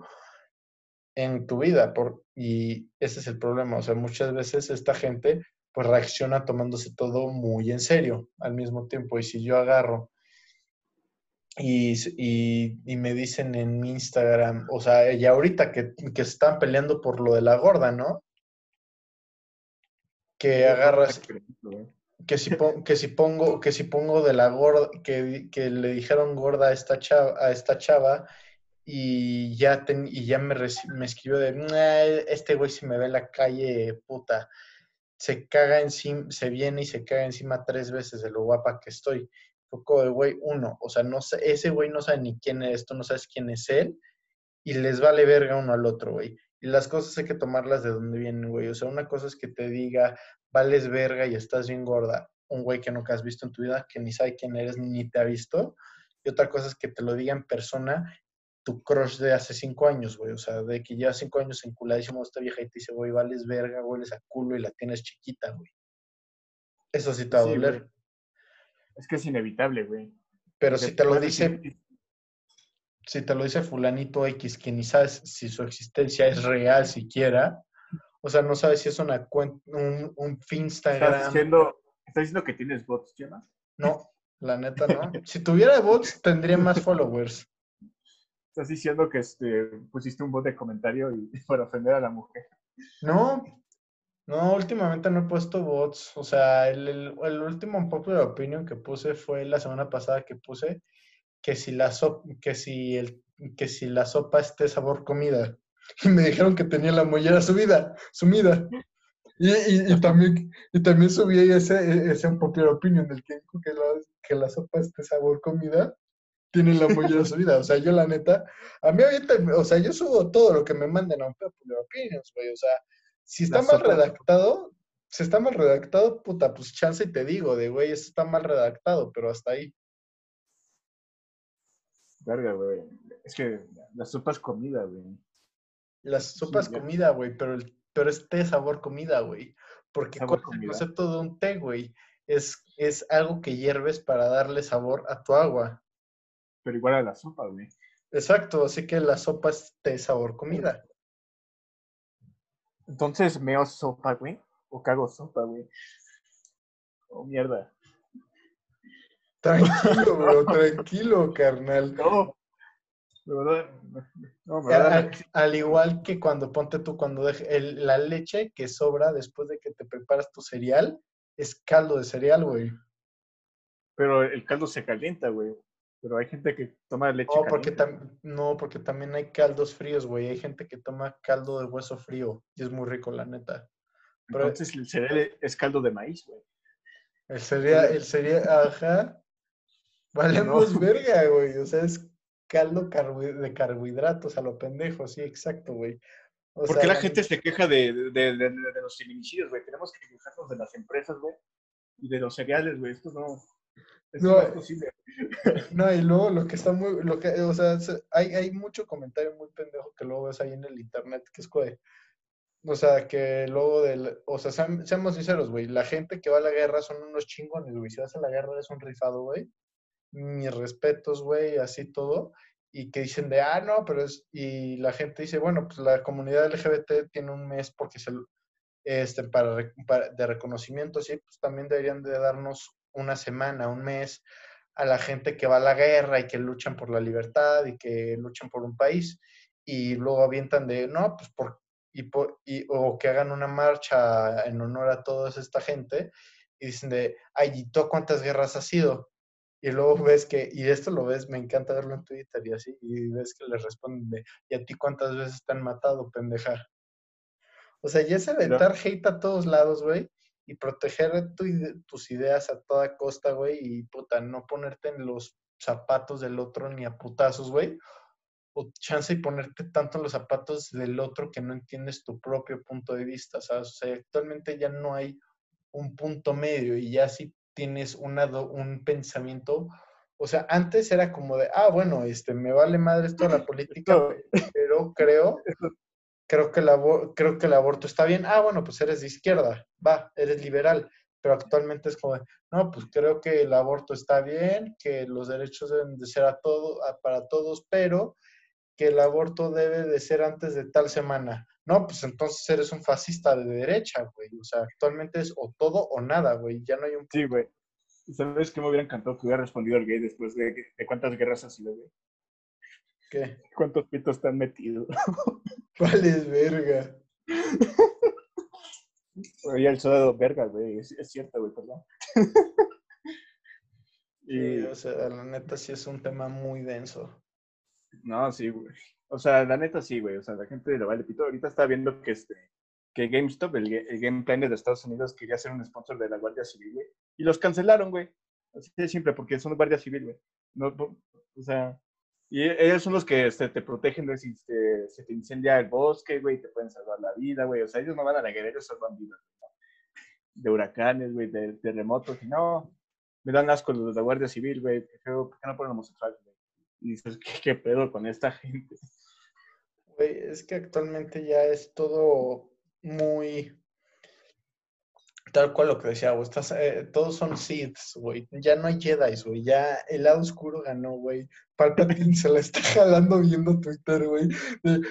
en tu vida. Por, y ese es el problema. O sea, muchas veces esta gente pues reacciona tomándose todo muy en serio al mismo tiempo. Y si yo agarro y, y, me dicen en mi Instagram, o sea, ya ahorita que, que están peleando por lo de la gorda, ¿no? Que agarras, que si, que si pongo, que si pongo de la gorda, que, que le dijeron gorda a esta chava, a esta chava y ya, ten, y ya me, me escribió de, este güey si me ve en la calle, puta, se caga encima, se viene y se caga encima tres veces de lo guapa que estoy poco de güey, uno, o sea, no ese güey no sabe ni quién es esto, no sabes quién es él, y les vale verga uno al otro, güey. Y las cosas hay que tomarlas de donde vienen, güey. O sea, una cosa es que te diga, vales verga y estás bien gorda, un güey que nunca has visto en tu vida, que ni sabe quién eres ni te ha visto. Y otra cosa es que te lo diga en persona tu crush de hace cinco años, güey. O sea, de que ya cinco años enculadísimo esta vieja y te dice, güey, vales verga, hueles a culo y la tienes chiquita, güey. Eso sí te va a doler. Es que es inevitable, güey. Pero si te lo dice, si te lo dice fulanito X, que ni sabes si su existencia es real siquiera, o sea, no sabes si es una cuenta, un, un Instagram. ¿Estás diciendo, ¿Estás diciendo que tienes bots, Chema? No, la neta no. si tuviera bots, tendría más followers. Estás diciendo que este, pusiste un bot de comentario y, para ofender a la mujer. No, no, últimamente no he puesto bots. O sea, el, el, el, último popular opinion que puse fue la semana pasada que puse que si la sopa, que si el, que si la sopa esté sabor comida. Y me dijeron que tenía la mollera subida, sumida. Y, y, y también, y también subí ese, ese un popular opinion del que dijo que la, que la sopa esté sabor comida tiene la mollera subida. O sea, yo la neta, a mí ahorita, o sea, yo subo todo lo que me manden a un popular opinions, güey. O sea, si está mal redactado, si está mal redactado, puta, pues chance y te digo, de güey, eso está mal redactado, pero hasta ahí. Verga, güey. Es que la sopa es comida, güey. La sopa es comida, güey, pero, el, pero es té sabor comida, güey. Porque ¿cuál es el concepto de un té, güey? Es, es algo que hierves para darle sabor a tu agua. Pero igual a la sopa, güey. Exacto, así que la sopa es té sabor comida. Entonces, ¿meo sopa, güey? ¿O cago sopa, güey? Oh, mierda. Tranquilo, bro, tranquilo, carnal. No, no, me al, al, igual que cuando ponte tú, cuando deje el, la leche que sobra después de que te preparas tu cereal, es caldo de cereal, güey. Pero el caldo se calienta, güey. Pero hay gente que toma leche no, porque no, porque también hay caldos fríos, güey. Hay gente que toma caldo de hueso frío y es muy rico, la neta. Pero, Entonces el cereal es caldo de maíz, güey. El cereal, el cereal, ajá. Valemos no. verga, güey. O sea, es caldo de carbohidratos a lo pendejo, sí, exacto, güey. O ¿Por qué la gente se queja de, de, de, de los feminicidios, güey? Tenemos que quejarnos de las empresas, güey. Y de los cereales, güey. Esto no, esto no, no es posible. No, y luego lo que está muy, lo que, o sea, hay, hay mucho comentario muy pendejo que luego ves ahí en el internet, que es güey, o sea, que luego del, o sea, seamos sinceros, güey, la gente que va a la guerra son unos chingones, güey, si vas a la guerra es un rifado, güey, mis respetos, güey, así todo, y que dicen de, ah, no, pero es, y la gente dice, bueno, pues la comunidad LGBT tiene un mes porque se, este, para, de reconocimiento, sí, pues también deberían de darnos una semana, un mes, a la gente que va a la guerra y que luchan por la libertad y que luchan por un país y luego avientan de, no, pues por, y por, y, o que hagan una marcha en honor a toda esta gente y dicen de, ay, ¿y tú cuántas guerras has sido? Y luego ves que, y esto lo ves, me encanta verlo en Twitter y así, y ves que les responden de, ¿y a ti cuántas veces te han matado, pendeja? O sea, ya es aventar no. hate a todos lados, güey, y proteger tu, tus ideas a toda costa, güey, y puta, no ponerte en los zapatos del otro ni a putazos, güey. O chance y ponerte tanto en los zapatos del otro que no entiendes tu propio punto de vista, ¿sabes? O sea, actualmente ya no hay un punto medio y ya sí tienes una, un pensamiento. O sea, antes era como de, ah, bueno, este, me vale madre esto la política, pero creo creo que, el abor- creo que el aborto está bien. Ah, bueno, pues eres de izquierda, va, eres liberal. Pero actualmente es como, de, no, pues creo que el aborto está bien, que los derechos deben de ser a todo, a- para todos, pero que el aborto debe de ser antes de tal semana. No, pues entonces eres un fascista de derecha, güey. O sea, actualmente es o todo o nada, güey. Ya no hay un... Sí, güey. ¿Sabes qué me hubiera encantado que hubiera respondido el gay después de, de cuántas guerras ha sido, güey? ¿Qué? ¿Cuántos pitos están metidos? ¿Cuál es verga? Oye, el soldado verga, güey. Es, es cierto, güey, perdón. y, Sí, o sea, la neta sí es un tema muy denso. No, sí, güey. O sea, la neta sí, güey. O sea, la gente le vale pito. Ahorita está viendo que este que GameStop, el, el Game Planet de Estados Unidos, quería ser un sponsor de la Guardia Civil, güey. Y los cancelaron, güey. Así de simple, porque son Guardia Civil, güey. No, o sea, y e- ellos son los que este, te protegen de si se te incendia el bosque, güey, te pueden salvar la vida, güey. O sea, ellos no van a la guerra, ellos salvan vidas. ¿no? De huracanes, güey, de terremotos. Y no, me dan asco los de la Guardia Civil, güey. ¿por qué no ponen homosexuales, güey? Y dices, ¿qué, ¿qué pedo con esta gente? Güey, es que actualmente ya es todo muy tal cual lo que decía, güey. Estás, eh, todos son Siths, güey. Ya no hay Jedi, güey. Ya el lado oscuro ganó, güey. Palpatine se la está jalando viendo Twitter, güey.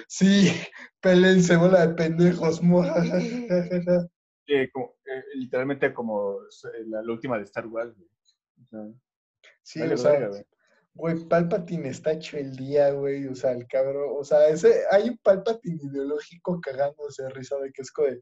Sí, pélense, bola de pendejos. muajajajaja". Eh, como- eh, literalmente como eh, la, la última de Star Wars, güey. O sea, Sí, vale o sea, verga, güey. Palpatine está hecho el día, güey. O sea, el cabrón. O sea, ese, hay un Palpatine ideológico cagándose de risa de que es de,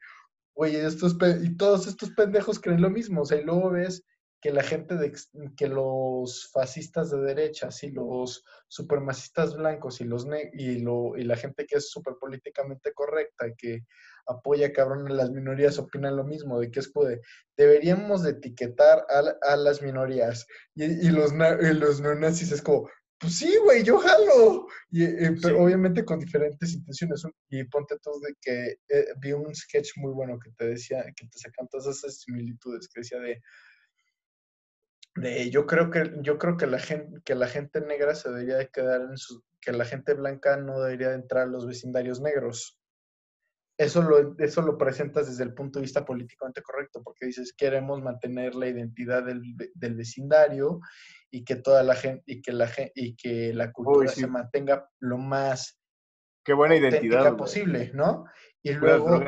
güey, estos y todos estos pendejos creen lo mismo. O sea, y luego ves que la gente de, que los fascistas de derecha, y los supremacistas blancos y los ne- y lo, y la gente que es súper políticamente correcta, que apoya cabrón a las minorías, opinan lo mismo, de que es como de, deberíamos de etiquetar a, a las minorías. Y, y los, y los neonazis es como, pues sí, güey, yo jalo. Y, eh, pero Sí. obviamente con diferentes intenciones. Y ponte tú de que eh, vi un sketch muy bueno que te decía, que te sacan todas esas similitudes, que decía de, de yo creo que, yo creo que la gente, que la gente negra se debería de quedar en su, que la gente blanca no debería de entrar a los vecindarios negros. Eso lo, eso lo presentas desde el punto de vista políticamente correcto, porque dices, queremos mantener la identidad del, del vecindario y que toda la gente, y que la y que la cultura sí. se mantenga lo más Qué buena identidad, güey. posible, ¿no? Y luego,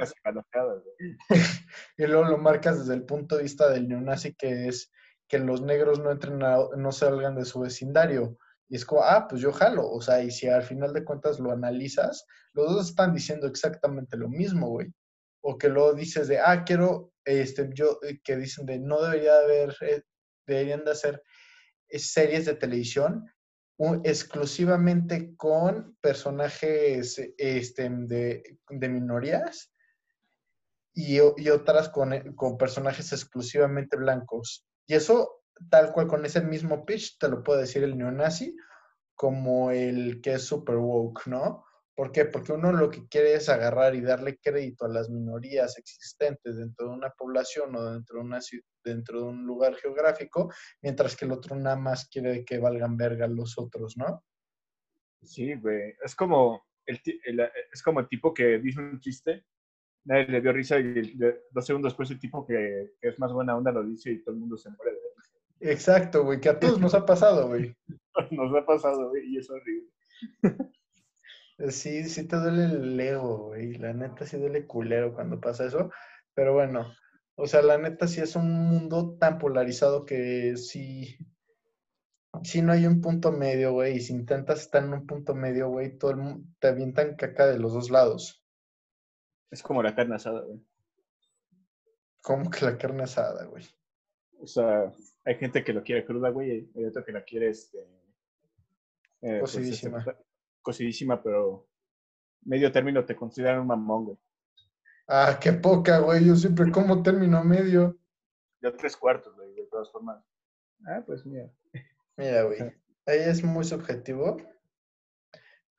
y luego lo marcas desde el punto de vista del neonazi, que es que los negros no entren a- no salgan de su vecindario. Y es como, ah, pues yo jalo. O sea, y si al final de cuentas lo analizas, los dos están diciendo exactamente lo mismo, güey. O que luego dices de, ah, quiero, este, yo, eh, que dicen de, no debería haber, eh, deberían de hacer eh, series de televisión exclusivamente con personajes este, de, de minorías y, y otras con, con personajes exclusivamente blancos. Y eso, tal cual con ese mismo pitch, te lo puede decir el neonazi como el que es super woke, ¿no? ¿Por qué? Porque uno lo que quiere es agarrar y darle crédito a las minorías existentes dentro de una población o dentro de, una, dentro de un lugar geográfico, mientras que el otro nada más quiere que valgan verga los otros, ¿no? Sí, güey. Es como el, el- es como el tipo que dice un chiste, nadie le dio risa y dos segundos después el tipo que, que es más buena onda lo dice y todo el mundo se muere de risa. Exacto, güey, que a todos nos ha pasado, güey. Nos ha pasado, güey, y es horrible. Sí, sí te duele el ego, güey. La neta sí duele culero cuando pasa eso. Pero bueno, o sea, la neta sí es un mundo tan polarizado que sí, sí no hay un punto medio, güey. Y si intentas estar en un punto medio, güey, todo el mundo te avientan caca de los dos lados. Es como la carne asada, güey. Como que la carne asada, güey. O sea, hay gente que lo quiere cruda, güey, y hay otro que la quiere, este... eh, pues, este, Cocidísima. cocidísima, pero medio término te consideran un mamón, güey. Ah, qué poca, güey. Yo siempre como término medio. Yo tres cuartos, güey, de todas formas. Ah, pues mira. Mira, güey, ahí es muy subjetivo,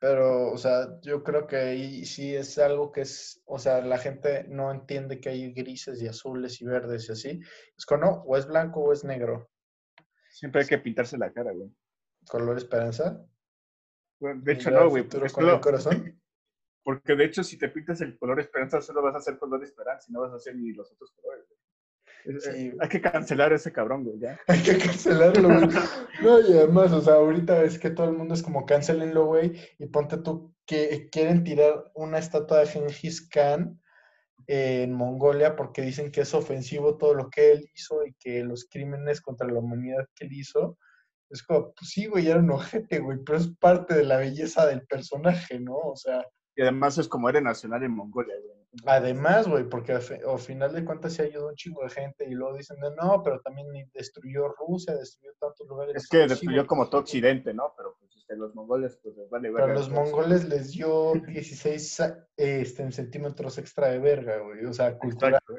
pero, o sea, yo creo que ahí sí es algo que es, o sea, la gente no entiende que hay grises y azules y verdes y así. Es como, no, o es blanco o es negro. Siempre hay que pintarse la cara, güey. Color esperanza. Bueno, de hecho, no, güey. porque corazón. Porque de hecho, si te pintas el color esperanza, solo vas a hacer color esperanza y no vas a hacer ni los otros colores. güey. Sí. Hay que cancelar ese cabrón, güey, ya. Hay que cancelarlo, güey. No, y además, o sea, ahorita es que todo el mundo es como cancelenlo, güey, y ponte tú que quieren tirar una estatua de Genghis Khan en Mongolia porque dicen que es ofensivo todo lo que él hizo y que los crímenes contra la humanidad que él hizo. Es como, pues sí, güey, era un ojete, güey, pero es parte de la belleza del personaje, ¿no? O sea, Y además es como héroe nacional en Mongolia, güey. Además, güey, porque al fi- al final de cuentas se ayudó un chingo de gente y luego dicen, de, no, pero también destruyó Rusia, destruyó tantos lugares. Es que Sí, destruyó como todo Occidente, ¿no? Pero pues este, los mongoles, pues les vale Pero verga, los pues. mongoles les dio 16 sa- este, en centímetros extra de verga, güey. O sea, cultura. Exacto.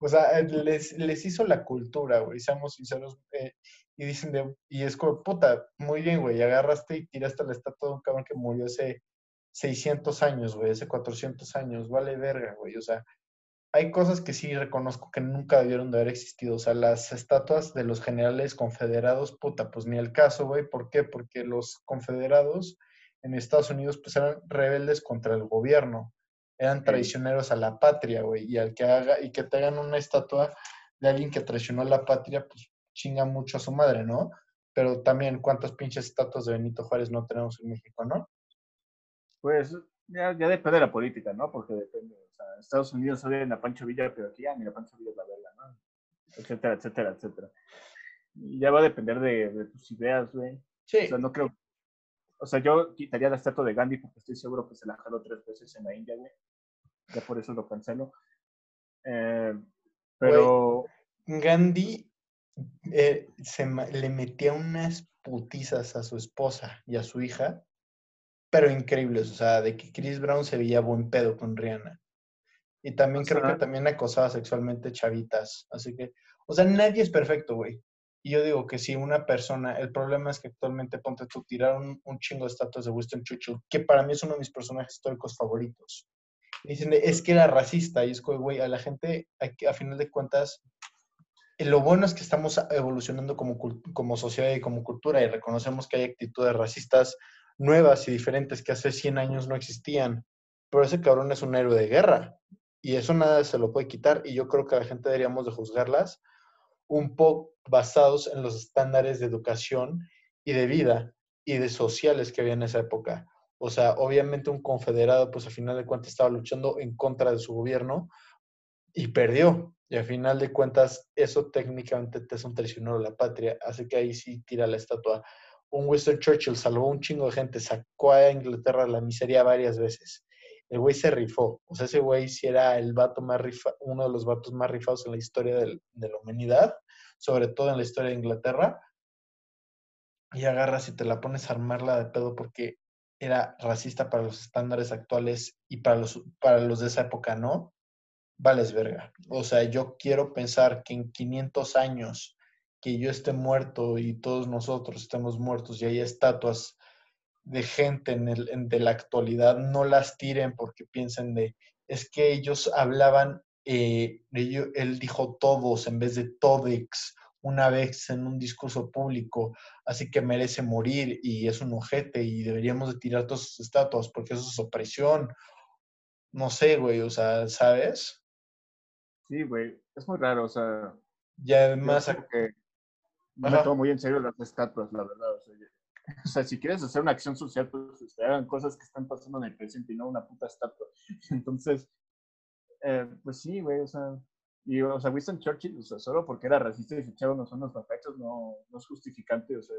O sea, eh, les, les hizo la cultura, güey, seamos sinceros. eh, y dicen de, y es como, puta, muy bien, güey, agarraste y tiraste la estatua de un cabrón que murió hace 600 años, güey, hace 400 años, vale verga, güey. O sea, hay cosas que sí reconozco que nunca debieron de haber existido. O sea, las estatuas de los generales confederados, puta, pues ni el caso, güey. ¿Por qué? Porque los confederados en Estados Unidos, pues eran rebeldes contra el gobierno. Eran traicioneros a la patria, güey. Y al que haga, y que te hagan una estatua de alguien que traicionó a la patria, pues chinga mucho a su madre, ¿no? Pero también, ¿cuántas pinches estatuas de Benito Juárez no tenemos en México, no? Pues ya, ya depende de la política, ¿no? Porque depende. O sea, Estados Unidos odian a Pancho Villa, pero aquí ya ni a Pancho Villa es la verga, ¿no? Etcétera, etcétera, etcétera. Y ya va a depender de, de tus ideas, güey. Sí. O sea, no creo. O sea, yo quitaría la estatua de Gandhi porque estoy seguro que se la jaló tres veces en la India, güey. Ya por eso lo cancelo. Eh, pero. Gandhi eh, se le metía unas putizas a su esposa y a su hija, pero increíbles, o sea, de que Chris Brown se veía buen pedo con Rihanna. Y también O creo que también acosaba sexualmente chavitas, así que, o sea, nadie es perfecto, güey. Y yo digo que si una persona, el problema es que actualmente ponte tú, tiraron un chingo de estatuas de Winston Churchill, que para mí es uno de mis personajes históricos favoritos. Y dicen, de, es que era racista, y es que, güey, a la gente, a, a final de cuentas, eh, lo bueno es que estamos evolucionando como sociedad y como cultura y reconocemos que hay actitudes racistas nuevas y diferentes que hace 100 años no existían. Pero ese cabrón es un héroe de guerra y eso nada se lo puede quitar y yo creo que a la gente deberíamos de juzgarlas un poco basados en los estándares de educación y de vida y de sociales que había en esa época. O sea, obviamente un confederado, pues al final de cuentas estaba luchando en contra de su gobierno y perdió. Y al final de cuentas, eso técnicamente te es un traicionero a la patria. Así que ahí sí tira la estatua. Un Winston Churchill salvó un chingo de gente, sacó a Inglaterra de la miseria varias veces. El güey se rifó. O sea, ese güey sí era el vato más rifa, uno de los vatos más rifados en la historia del- de la humanidad, sobre todo en la historia de Inglaterra. Y agarras y te la pones a armarla de pedo porque era racista para los estándares actuales y para los, para los de esa época, ¿no? vales verga. O sea, yo quiero pensar que en 500 años que yo esté muerto y todos nosotros estemos muertos y hay estatuas de gente en el, en- de la actualidad, no las tiren porque piensen de, es que ellos hablaban, eh, ello- él dijo todos en vez de todex una vez en un discurso público, así que merece morir y es un ojete y deberíamos de tirar todas sus estatuas porque eso es opresión. No sé, güey, o sea, ¿sabes? Sí, güey. Es muy raro, o sea. Y además, que no me tomo muy en serio las estatuas, la verdad. O sea, yo- o sea, si quieres hacer una acción social, pues este, hagan cosas que están pasando en el presente y no una puta estatua. Entonces, eh, pues sí, güey, o sea. Y, o sea, Winston Churchill, o sea, solo porque era racista y se echaba unos unos bafachos, no, no es justificante, o sea,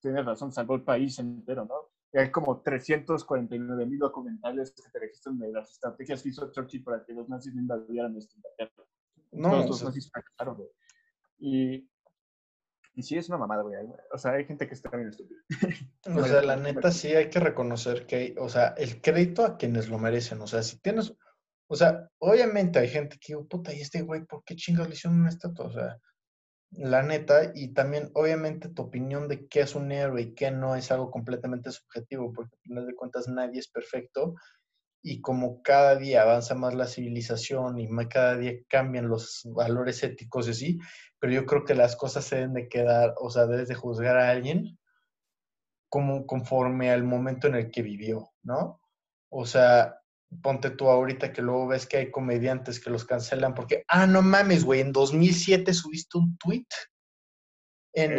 tienes razón, salvó el país entero, ¿no? Y hay como 349 mil documentales que te registran de las estrategias que hizo Churchill para que los nazis no invadieran nuestra Inglaterra. No, Todos los nazis fracasaron, güey. Y, y sí, es una mamada, güey. O sea, hay gente que está bien estúpida. o sea, la neta sí hay que reconocer que, o sea, el crédito a quienes lo merecen. O sea, si tienes, o sea, obviamente hay gente que digo, puta, ¿y este güey por qué chingados le hicieron una estatua? O sea, la neta, y también, obviamente, tu opinión de qué es un héroe y qué no es algo completamente subjetivo, porque al final de cuentas nadie es perfecto. Y como cada día avanza más la civilización y ma- cada día cambian los valores éticos y así, pero yo creo que las cosas se deben de quedar, o sea, debes de juzgar a alguien como conforme al momento en el que vivió, ¿no? O sea, ponte tú ahorita que luego ves que hay comediantes que los cancelan porque, ah, no mames, güey, en 2007 subiste un tweet en, Eh,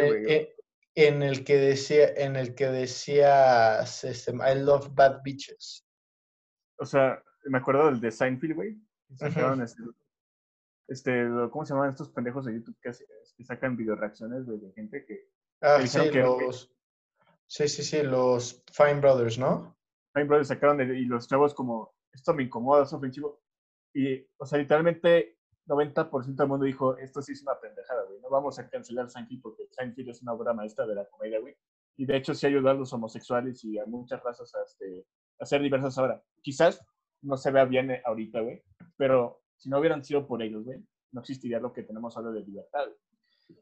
el, en el que decía, en el que decías, este, I love bad bitches. O sea, me acuerdo del de Seinfeld, güey. sacaron este, este, ¿cómo se llaman estos pendejos de YouTube que, sacan video reacciones güey, de gente que... Ah, Que sí, que los, sí, sí, sí, los Fine Brothers, ¿no? Fine Brothers sacaron de- y los chavos como, esto me incomoda, es ofensivo. Y, o sea, literalmente 90% del mundo dijo, esto sí es una pendejada, güey. No vamos a cancelar Seinfeld porque Seinfeld es una obra maestra de la comedia, güey. Y de hecho sí ayudó a los homosexuales y a muchas razas a, este, a ser diversas ahora. Quizás no se vea bien eh, ahorita, güey, pero si no hubieran sido por ellos, güey, no existiría lo que tenemos ahora de libertad.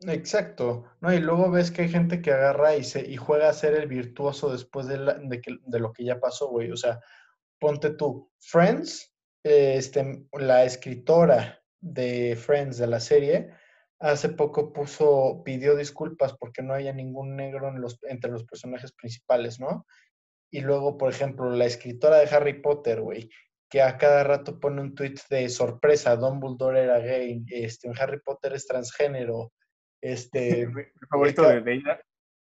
Exacto, ¿no? Y luego ves que hay gente que agarra y, se, y juega a ser el virtuoso después de, la- que- lo que ya pasó, güey. O sea, ponte tú, Friends, eh, este, la escritora de Friends de la serie, hace poco puso, pidió disculpas porque no haya ningún negro los, entre los personajes principales, ¿no? Y luego, por ejemplo, la escritora de Harry Potter, güey, que a cada rato pone un tweet de sorpresa, Dumbledore era gay, este, Harry Potter es transgénero, este, Mi mi favorito ca- de Deida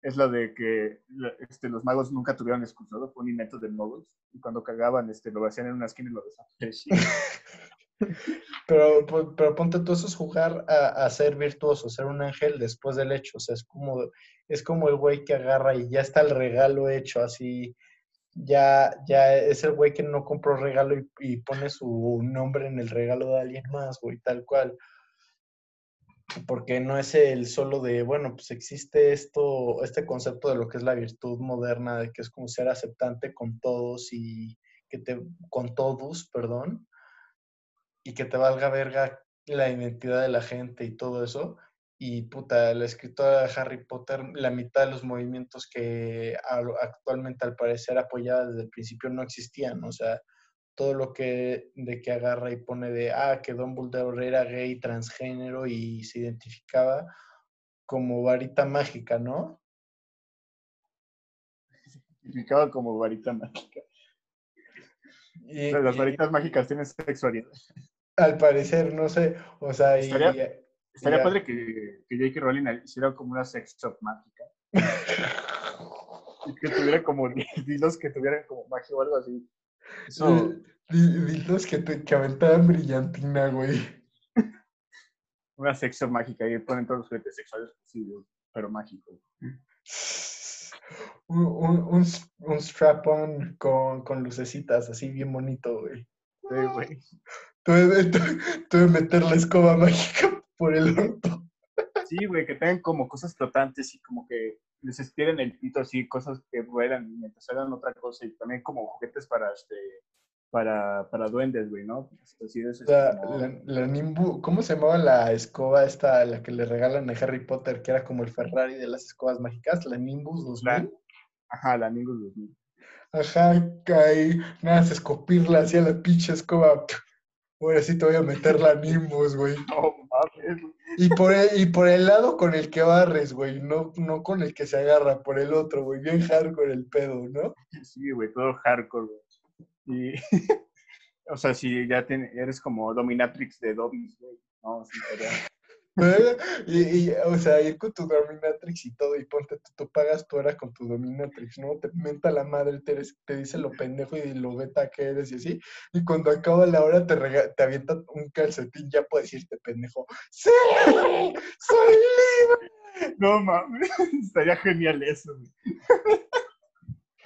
es lo de que la- este, los magos nunca tuvieron excusado, fue un invento de Muggles. Y cuando cagaban, este, lo hacían en una esquina y lo desaparecían. pero, po- pero ponte tú, eso es jugar a, a ser virtuoso, ser un ángel después del hecho, o sea, es como, es como el güey que agarra y ya está el regalo hecho, así, ya, ya es el güey que no compró regalo y, pone su nombre en el regalo de alguien más, güey, tal cual. Porque no es el solo de, bueno, pues existe esto, este concepto de lo que es la virtud moderna, de que es como ser aceptante con todos y que te, con todos, perdón, y que te valga verga la identidad de la gente y todo eso. Y puta, la escritora de Harry Potter, la mitad de los movimientos que actualmente al parecer apoyada desde el principio no existían. O sea, todo lo que de que agarra y pone de, ah, que Dumbledore era gay, transgénero y se identificaba como varita mágica, ¿no? Significaba como varita mágica. Y, Las varitas mágicas tienen sexualidad. al parecer, no sé, o sea, y, Estaría- Estaría padre que, que J.K. Rowling hiciera como una sex shop mágica. Y que tuviera como hilos que tuvieran como magia o algo así. Eso, Dilos que, te, que aventaban brillantina, güey. una sex shop mágica y ponen todos los juguetes sexuales posibles, pero mágicos. Un, un, un, strap-on con, con lucecitas, así bien bonito, güey. Sí, güey. Tuve, tu- tuve que meter la escoba mágica por el orto. Sí, güey, que tengan como cosas flotantes y como que les estiren el pito así, cosas que vuelan mientras hagan otra cosa y también como juguetes para este para, para duendes, güey, ¿no? Así de eso es La, como- la, la Nimbu, ¿cómo se llamaba la escoba esta, la que le regalan a Harry Potter, que era como el Ferrari de las escobas mágicas? La Nimbus 2000. La- Ajá, la Nimbus 2000. Ajá, caí, nada, más escupirla hacia la pinche escoba. Ahora sí te voy a meter la Nimbus, güey. No. Y por, el, y por el lado con el que barres, güey, no, no con el que se agarra, por el otro, güey. Bien hardcore el pedo, ¿no? Sí, güey, todo hardcore, güey. Y, o sea, si ya eres como dominatrix de Dobby, güey. No, sí, Y, y, o sea, ir con tu dominatrix y todo, y ponte, tú, tú pagas tu hora con tu dominatrix, ¿no? Te menta la madre, te, dice lo pendejo y lo beta que eres y así. Y cuando acaba la hora te, rega- te avienta un calcetín ya puedes decirte pendejo. ¡Sí! ¡Soy libre! No mames, estaría genial eso, güey.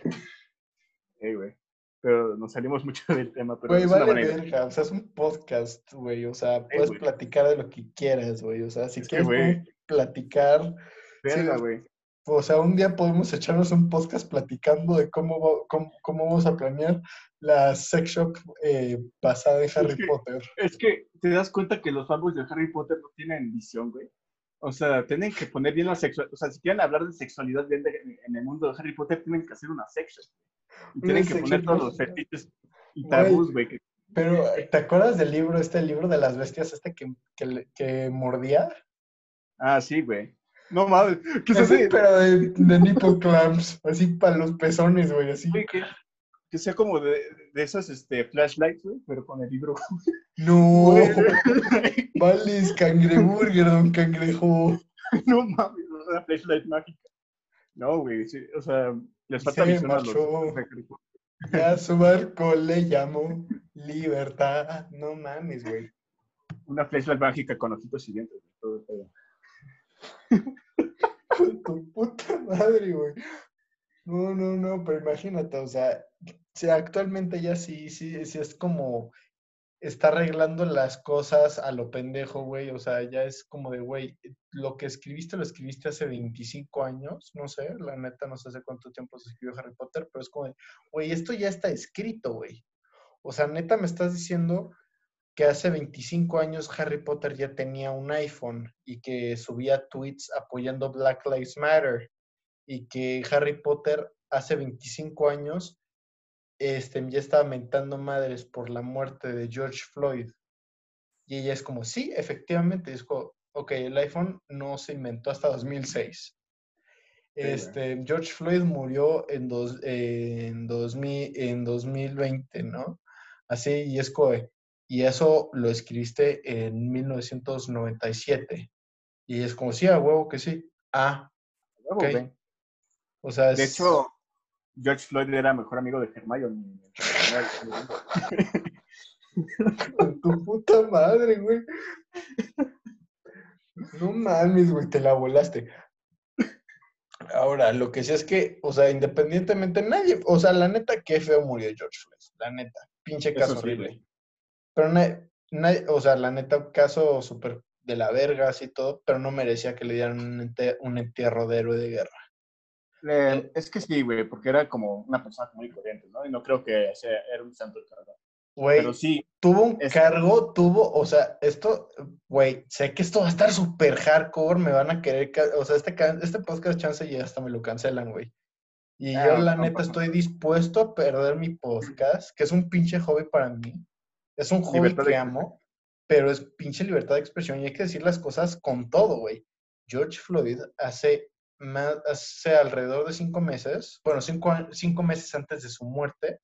Ey, güey. Pero nos salimos mucho del tema, pero Güey, es vale verga, o sea, es un podcast, güey, o sea, puedes güey. platicar de lo que quieras, güey, o sea, si Es quieres güey. platicar, Verga, sí. güey. o sea, un día podemos echarnos un podcast platicando de cómo, cómo, cómo vamos a planear la sex shop eh, basada en Harry que- Potter. Es que te das cuenta que los fanboys de Harry Potter no tienen visión, güey. O sea, tienen que poner bien la sexualidad. O sea, si quieren hablar de sexualidad bien de- en el mundo de Harry Potter, tienen que hacer una sex shop. Tienen que poner todos los fetiches y tabús, güey. Pero, ¿te acuerdas del libro, este libro de las bestias, este que, que, que mordía? Ah, sí, güey. No mames. ¿Qué es Así, pero de, de nipple clamps, así para los pezones, güey, así. Güey, que que sea como de, de esas este, flashlights, güey, pero con el libro. No, vales cangreburger, don cangrejo. no mames, una flashlight mágica. No, güey, sí, o sea, les falta Se los- marchó. Ya a su barco le llamó libertad. No mames, güey. Una flashlight mágica con ojitos y dientes. todo. Con tu puta madre, güey. No, no, no, pero imagínate, o sea, si actualmente ya sí, sí, sí es como está arreglando las cosas a lo pendejo, güey. O sea, ya es como de, güey, lo que escribiste lo escribiste hace 25 años, no sé, la neta, no sé hace cuánto tiempo se escribió Harry Potter, pero es como de, güey, esto ya está escrito, güey. O sea, neta, me estás diciendo que hace 25 años Harry Potter ya tenía un iPhone y que subía tweets apoyando Black Lives Matter y que Harry Potter hace 25 años este, ya estaba mentando madres por la muerte de George Floyd. Y ella es como, sí, efectivamente, es como, ok, el iPhone no se inventó hasta 2006. güey. Este, George Floyd murió en, dos, en, 2000, en 2020, ¿no? Así, y es como, de, y eso lo escribiste en 1997. Y es como, sí, a huevo que sí. Ah, Huevo, Ok. güey. o sea, De es- hecho, George Floyd era mejor amigo de Hermione. Con tu puta madre, güey. No mames, güey, te la volaste. Ahora, lo que sí es que, o sea, independientemente, nadie, o sea, la neta, qué feo murió George Floyd, la neta, pinche caso sí, horrible. güey. Pero, na- nadie- o sea, la neta, caso súper de la verga, así todo, pero no merecía que le dieran un, ente- un entierro de héroe de guerra. Eh, es que sí, güey, porque era como una persona muy corriente, ¿no? Y no creo que sea, era un santo el cabrón. Güey, Pero sí, tuvo un Es- cargo, tuvo, o sea, esto, güey, sé que esto va a estar súper hardcore, me van a querer, o sea, este, este podcast chance y hasta me lo cancelan, güey. Y Ah, yo la no neta estoy dispuesto a perder mi podcast, que es un pinche hobby para mí. Es un hobby Libertad de que expresión. amo, pero es pinche libertad de expresión y hay que decir las cosas con todo, güey. George Floyd hace, más, hace alrededor de cinco meses, bueno, cinco, cinco meses antes de su muerte,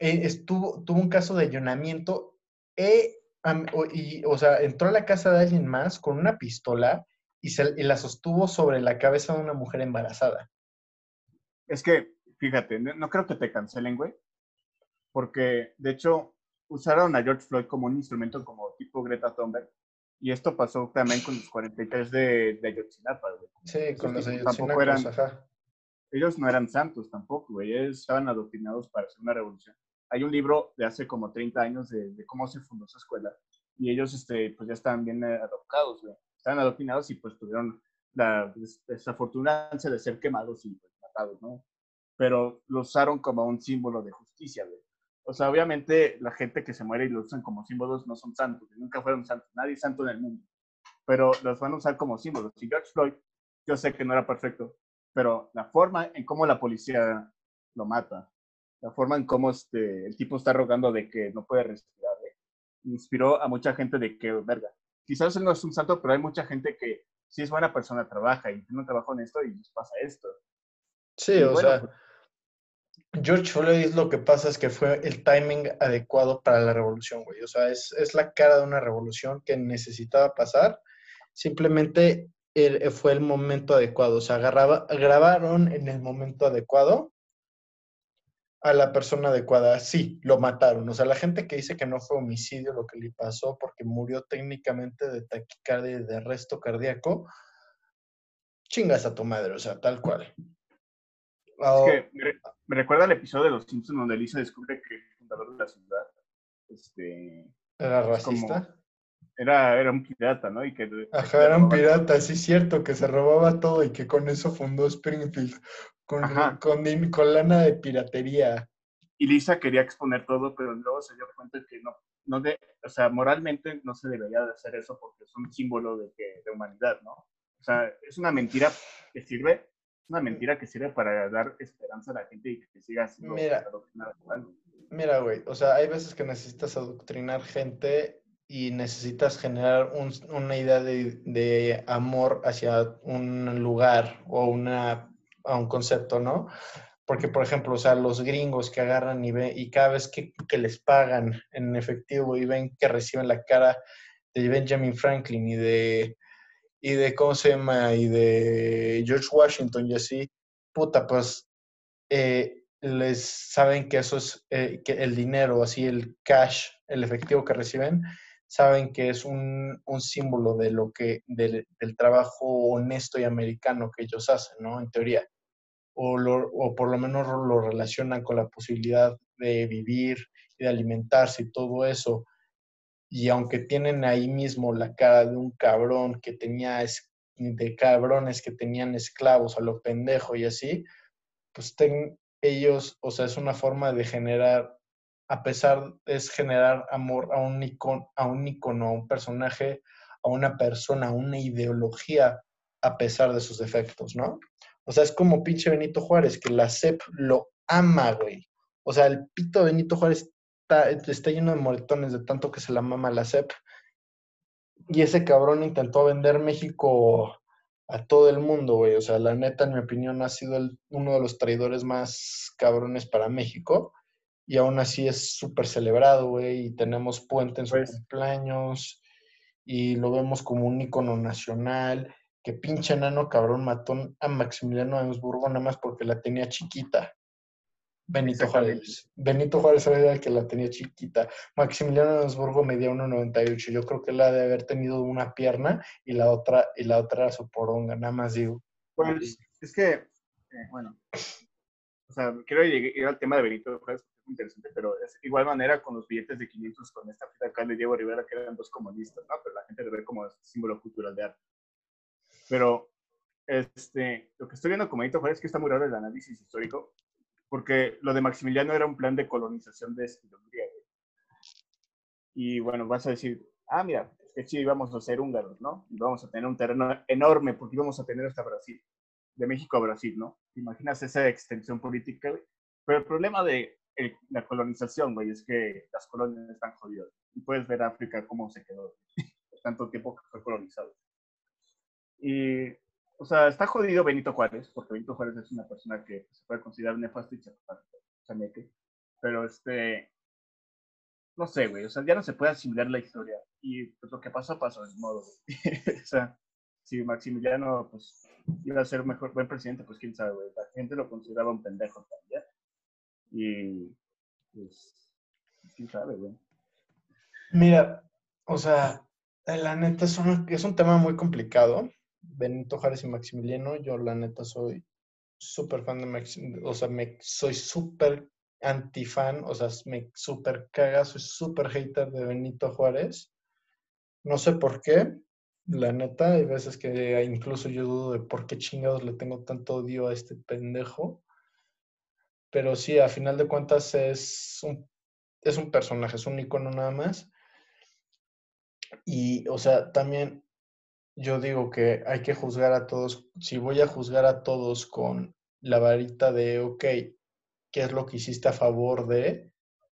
eh, estuvo, tuvo un caso de allanamiento e, am- o- y, o sea, entró a la casa de alguien más con una pistola y, se, y la sostuvo sobre la cabeza de una mujer embarazada. es que, fíjate, no creo que te cancelen, güey. Porque, de hecho, usaron a George Floyd como un instrumento como tipo Greta Thunberg. Y esto pasó también con los 43 de, de Ayotzinapa, güey. Sí, Esos con los tipos tampoco eran- ajá. ellos no eran santos tampoco, güey. Ellos estaban adoctrinados para hacer una revolución. Hay un libro de hace como 30 años de, de cómo se fundó esa escuela. Y ellos, este, pues ya estaban bien eh, adoptados, güey. Estaban adoctrinados y pues tuvieron la des- desafortunancia de ser quemados y pues, matados, ¿no? Pero lo usaron como un símbolo de justicia, güey. O sea, obviamente la gente que se muere y lo usan como símbolos no son santos, nunca fueron santos, nadie es santo en el mundo. Pero los van a usar como símbolos. Y George Floyd, yo sé que no era perfecto, pero la forma en cómo la policía lo mata, la forma en cómo este, el tipo está rogando de que no puede respirar, güey, inspiró a mucha gente de que, verga, quizás él no es un santo, pero hay mucha gente que si es buena persona, trabaja y tiene un trabajo honesto y les pasa esto. Sí, Y o bueno, sea, pues, George Floyd lo que pasa es que fue el timing adecuado para la revolución, güey. O sea, es, es la cara de una revolución que necesitaba pasar. Simplemente el- fue el momento adecuado. O sea, agarraba, grabaron en el momento adecuado a la persona adecuada. Sí, lo mataron. O sea, la gente que dice que no fue homicidio lo que le pasó porque murió técnicamente de taquicardia y de arresto cardíaco, chingas a tu madre, o sea, tal cual. es que me, re- me recuerda el episodio de Los Simpsons donde Lisa descubre que el fundador de la ciudad este, ¿Era como- racista? era, era un pirata, ¿no? Y que Ajá, era un pirata, sí, cierto, que se robaba todo y que con eso fundó Springfield, con, con, lana de piratería. y Lisa quería exponer todo, pero luego se dio cuenta que no, no de, o sea, moralmente no se debería de hacer eso porque es un símbolo de, que, de humanidad, ¿no? O sea, es una mentira que sirve, una mentira que sirve para dar esperanza a la gente y que siga siendo Mira. Mira, güey, o sea, hay veces que necesitas adoctrinar gente y necesitas generar un- una idea de, de amor hacia un lugar o una, a un concepto, ¿no? Porque, por ejemplo, o sea, los gringos que agarran y ven, y cada vez que, que les pagan en efectivo y ven que reciben la cara de Benjamin Franklin y de, y de, ¿cómo se llama? Y de George Washington y así, puta, pues eh, les saben que eso es, eh, el dinero, así el cash, el efectivo que reciben, saben que es un, un símbolo de lo que, del, del trabajo honesto y americano que ellos hacen, ¿no? En teoría. O, lo, o por lo menos lo relacionan con la posibilidad de vivir y de alimentarse y todo eso. Y aunque tienen ahí mismo la cara de un cabrón que tenía, de cabrones que tenían esclavos a lo pendejo y así, pues ten, ellos, o sea, es una forma de generar, a pesar, es generar amor a un icono, a un icono, a un personaje, a una persona, a una ideología, a pesar de sus defectos, ¿no? O sea, es como pinche Benito Juárez, que la CEP lo ama, güey. O sea, el pito Benito Juárez está, está lleno de moretones de tanto que se la mama la CEP. Y ese cabrón intentó vender México a todo el mundo, güey. O sea, la neta, en mi opinión, ha sido el, uno de los traidores más cabrones para México. Y aún así es súper celebrado, güey. Y tenemos puente en su Pues- cumpleaños. Y lo vemos como un ícono nacional. Que pinche enano cabrón mató a Maximiliano de Habsburgo nada más porque la tenía chiquita. Benito. Juárez. Benito Juárez era el que la tenía chiquita. Maximiliano de Habsburgo medía 1.98. Yo creo que él ha de haber tenido una pierna y la otra, y la otra era su poronga, nada más digo. Pues es que, eh, bueno, o sea, quiero ir, al tema de Benito Juárez, es muy interesante, pero es igual manera con los billetes de 500 con esta fila acá de Diego Rivera, que eran dos comunistas, ¿no? Pero la gente lo ve como símbolo cultural de arte. Pero, este, lo que estoy viendo con Benito Juárez es que está muy raro el análisis histórico, porque lo de Maximiliano era un plan de colonización de Hungría, güey. Y bueno, vas a decir, ah, mira, es que sí, íbamos a ser húngaros, ¿no? Y vamos a tener un terreno enorme porque íbamos a tener hasta Brasil, de México a Brasil, ¿no? ¿Te imaginas esa extensión política, güey? Pero el problema de el- la colonización, güey, es que las colonias están jodidas. Y puedes ver África cómo se quedó tanto tiempo que fue colonizado. Y, o sea, está jodido Benito Juárez, porque Benito Juárez es una persona que se puede considerar nefasto y chaneque. Pero, este, no sé, güey, o sea, ya no se puede asimilar la historia. Y pues lo que pasó, pasó, de modo, güey. o sea, si Maximiliano, pues, iba a ser mejor, buen presidente, pues quién sabe, güey. La gente lo consideraba un pendejo también. Y, pues, quién sabe, güey. Mira, o sea, la neta es un, es un tema muy complicado. Benito Juárez y Maximiliano, yo la neta soy súper fan de Maximiliano, o sea, me, soy súper antifan, o sea, me súper caga, soy súper hater de Benito Juárez. No sé por qué, la neta, hay veces que incluso yo dudo de por qué chingados le tengo tanto odio a este pendejo. Pero sí, a final de cuentas es un, es un personaje, es un icono nada más. Y, o sea, también yo digo que hay que juzgar a todos, si voy a juzgar a todos con la varita de, ok, ¿qué es lo que hiciste a favor de?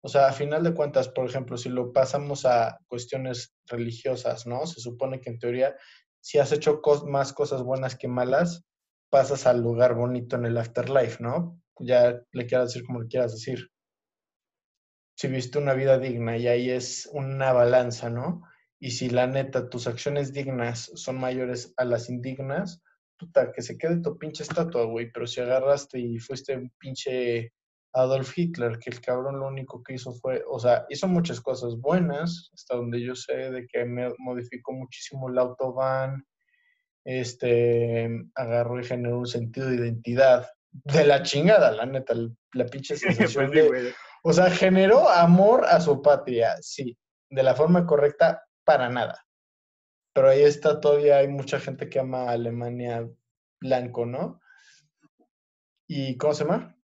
O sea, a final de cuentas, por ejemplo, si lo pasamos a cuestiones religiosas, ¿no? Se supone que en teoría, si has hecho más cosas buenas que malas, pasas al lugar bonito en el afterlife, ¿no? Ya le quieras decir como le quieras decir. Si viste una vida digna y ahí es una balanza, ¿no? Y si la neta tus acciones dignas son mayores a las indignas, puta, que se quede tu pinche estatua, güey. Pero si agarraste y fuiste un pinche Adolf Hitler, que el cabrón lo único que hizo fue, o sea, hizo muchas cosas buenas, hasta donde yo sé, de que me modificó muchísimo el autobahn, este, agarró y generó un sentido de identidad de la chingada, la neta, la pinche sensación Pues sí, de, o sea, generó amor a su patria, sí, de la forma correcta, para nada. Pero ahí está, todavía hay mucha gente que ama a Alemania blanco, ¿no? ¿Y cómo se llama?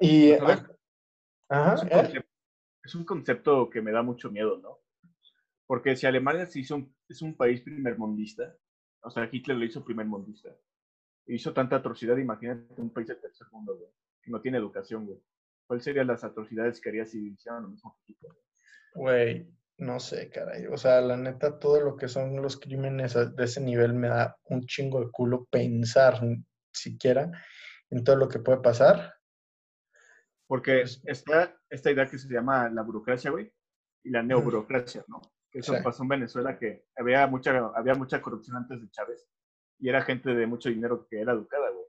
Y... A ver, Ajá, es un, ¿eh? concepto, es un concepto que me da mucho miedo, ¿no? Porque si Alemania se hizo un- es un país primermundista, o sea, Hitler lo hizo primermundista, hizo tanta atrocidad, imagínate un país del tercer mundo, güey, que no tiene educación, güey. ¿Cuáles serían las atrocidades que haría si hicieran lo mismo que Hitler? Güey, no sé, caray. O sea, la neta, todo lo que son los crímenes de ese nivel me da un chingo de culo pensar siquiera en todo lo que puede pasar. Porque está esta idea que se llama la burocracia, güey, y la neoburocracia, ¿no? Que eso Sí. pasó en Venezuela, que había mucha, había mucha corrupción antes de Chávez, y era gente de mucho dinero que era educada, güey.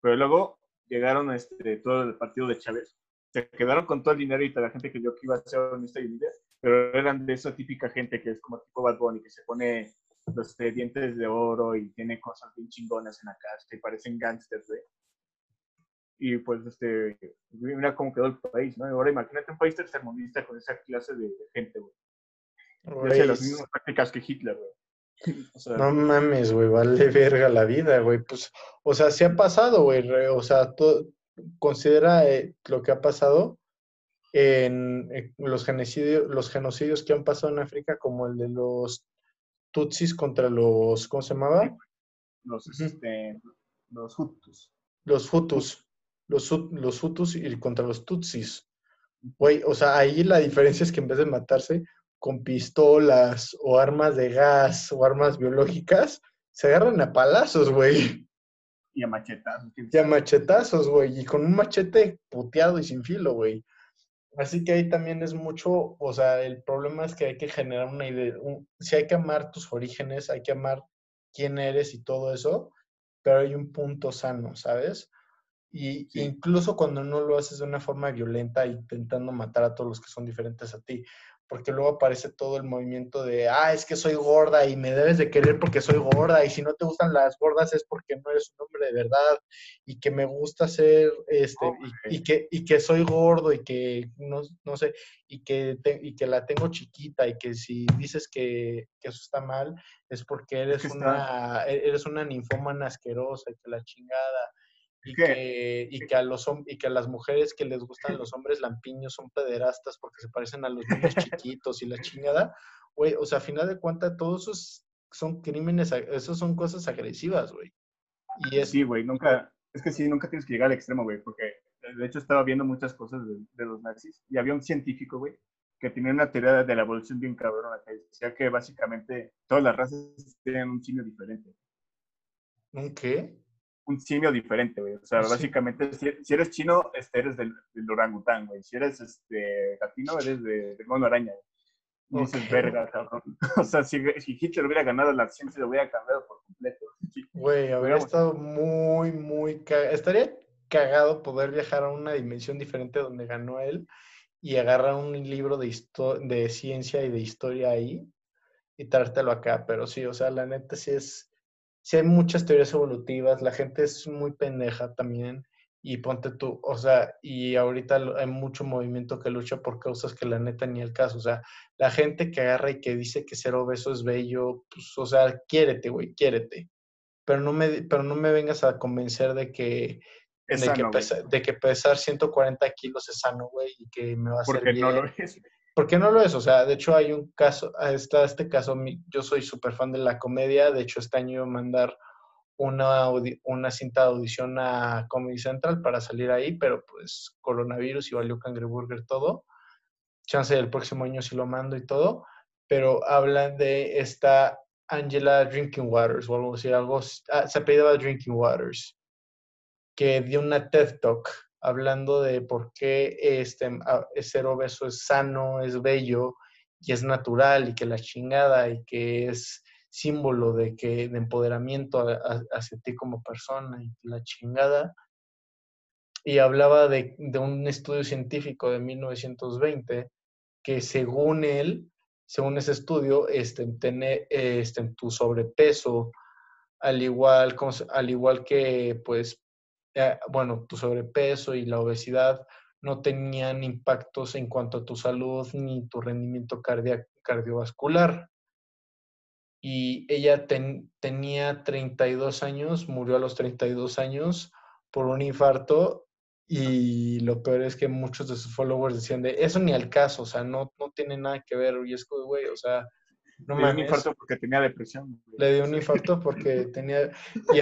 Pero luego llegaron este, todo el partido de Chávez, se quedaron con todo el dinero y toda la gente que yo que iba a ser honesta y líder, pero eran de esa típica gente que es como tipo Bad Bunny, que se pone los este, dientes de oro y tiene cosas bien chingonas en la casa, que parecen gangsters, güey. Y pues, este, mira cómo quedó el país, ¿no? Y ahora imagínate un país tercermundista con esa clase de gente, güey. Y hace las mismas prácticas que Hitler, güey. O sea, No mames, güey, vale verga la vida, güey. Pues, o sea, sí ha pasado, güey. O sea, tú considera eh, lo que ha pasado en, los genocidios, los genocidios que han pasado en África, como el de los Tutsis contra los, ¿cómo se llamaba? los, este, los Hutus. Los Hutus. Los, los Hutus y contra los Tutsis. Güey, o sea, ahí la diferencia es que en vez de matarse con pistolas o armas de gas o armas biológicas, se agarran a palazos, güey. Y a machetazos. Y a machetazos, güey, y con un machete puteado y sin filo, güey. Así que ahí también es mucho, o sea, el problema es que hay que generar una idea, un- si hay que amar tus orígenes, hay que amar quién eres y todo eso, pero hay un punto sano, ¿sabes? Y Sí. incluso cuando no lo haces de una forma violenta, intentando matar a todos los que son diferentes a ti, porque luego aparece todo el movimiento de, ah, es que soy gorda y me debes de querer porque soy gorda, y si no te gustan las gordas es porque no eres un hombre de verdad, y que me gusta ser, este, y, y que, y que soy gordo, y que, no, no sé, y que, te- y que la tengo chiquita, y que si dices que, que eso está mal, es porque eres una, e- eres una ninfómana asquerosa, y que la chingada, y que- y que a los y que a las mujeres que les gustan los hombres lampiños son pederastas porque se parecen a los niños chiquitos y la chingada, güey, o sea, a final de cuentas, todos esos son crímenes, esos son cosas agresivas, güey. Y es, Sí, güey, nunca, es que sí, nunca tienes que llegar al extremo, güey, porque eh, de hecho estaba viendo muchas cosas de, de los nazis y había un científico, güey, que tenía una teoría de la evolución bien cabrona, que decía que básicamente todas las razas tienen un simio diferente. ¿un qué? Un simio diferente, güey. O sea, Sí. básicamente, si, si eres chino, este, eres del, del orangután, güey. Si eres este, latino, eres de- del mono araña, güey. Y dices, Ok. verga, cabrón. O sea, si, si Hitler hubiera ganado la ciencia, lo hubiera cambiado por completo. Güey, habría Digamos. estado muy, muy. Estaría cagado poder viajar a una dimensión diferente donde ganó él y agarrar un libro de, de ciencia y de historia ahí y traértelo acá. Pero sí, o sea, la neta sí es, sí hay muchas teorías evolutivas, la gente es muy pendeja también. Y ponte tú, o sea, y ahorita hay mucho movimiento que lucha por causas que la neta ni el caso. O sea, la gente que agarra y que dice que ser obeso es bello, pues, o sea, quiérete, güey, quiérete pero no me, pero no me vengas a convencer de que, de, que sano, güey. pesa- de que pesar 140 kilos es sano, güey, y que me va a hacer Porque bien. no lo es. Porque no lo es, o sea, de hecho hay un caso, está este caso, yo soy súper fan de la comedia, de hecho este año iba a mandar una, una cinta de audición a Comedy Central para salir ahí, pero pues coronavirus y valió Cangreburger todo. Chance del próximo año si lo mando y todo, pero hablan de esta Angela Drinking Waters o algo así, algo, ah, se apellidaba Drinking Waters, que dio una TED Talk hablando de por qué este, a- ser obeso es sano, es bello y es natural y que la chingada y que es símbolo de que de empoderamiento a- a- hacia ti como persona y la chingada. Y hablaba de, de un estudio científico de 1920 que según él, según ese estudio, este, tener, este, tu sobrepeso, al igual, al igual que, pues, eh, bueno, tu sobrepeso y la obesidad no tenían impactos en cuanto a tu salud ni tu rendimiento cardiovascular. Y ella ten- tenía 32 años, murió a los 32 años por un infarto y lo peor es que muchos de sus followers decían de eso ni al caso, o sea, no, no tiene nada que ver, y es güey, o sea, no Le dio un infarto porque tenía depresión. güey. Le dio un infarto porque tenía, y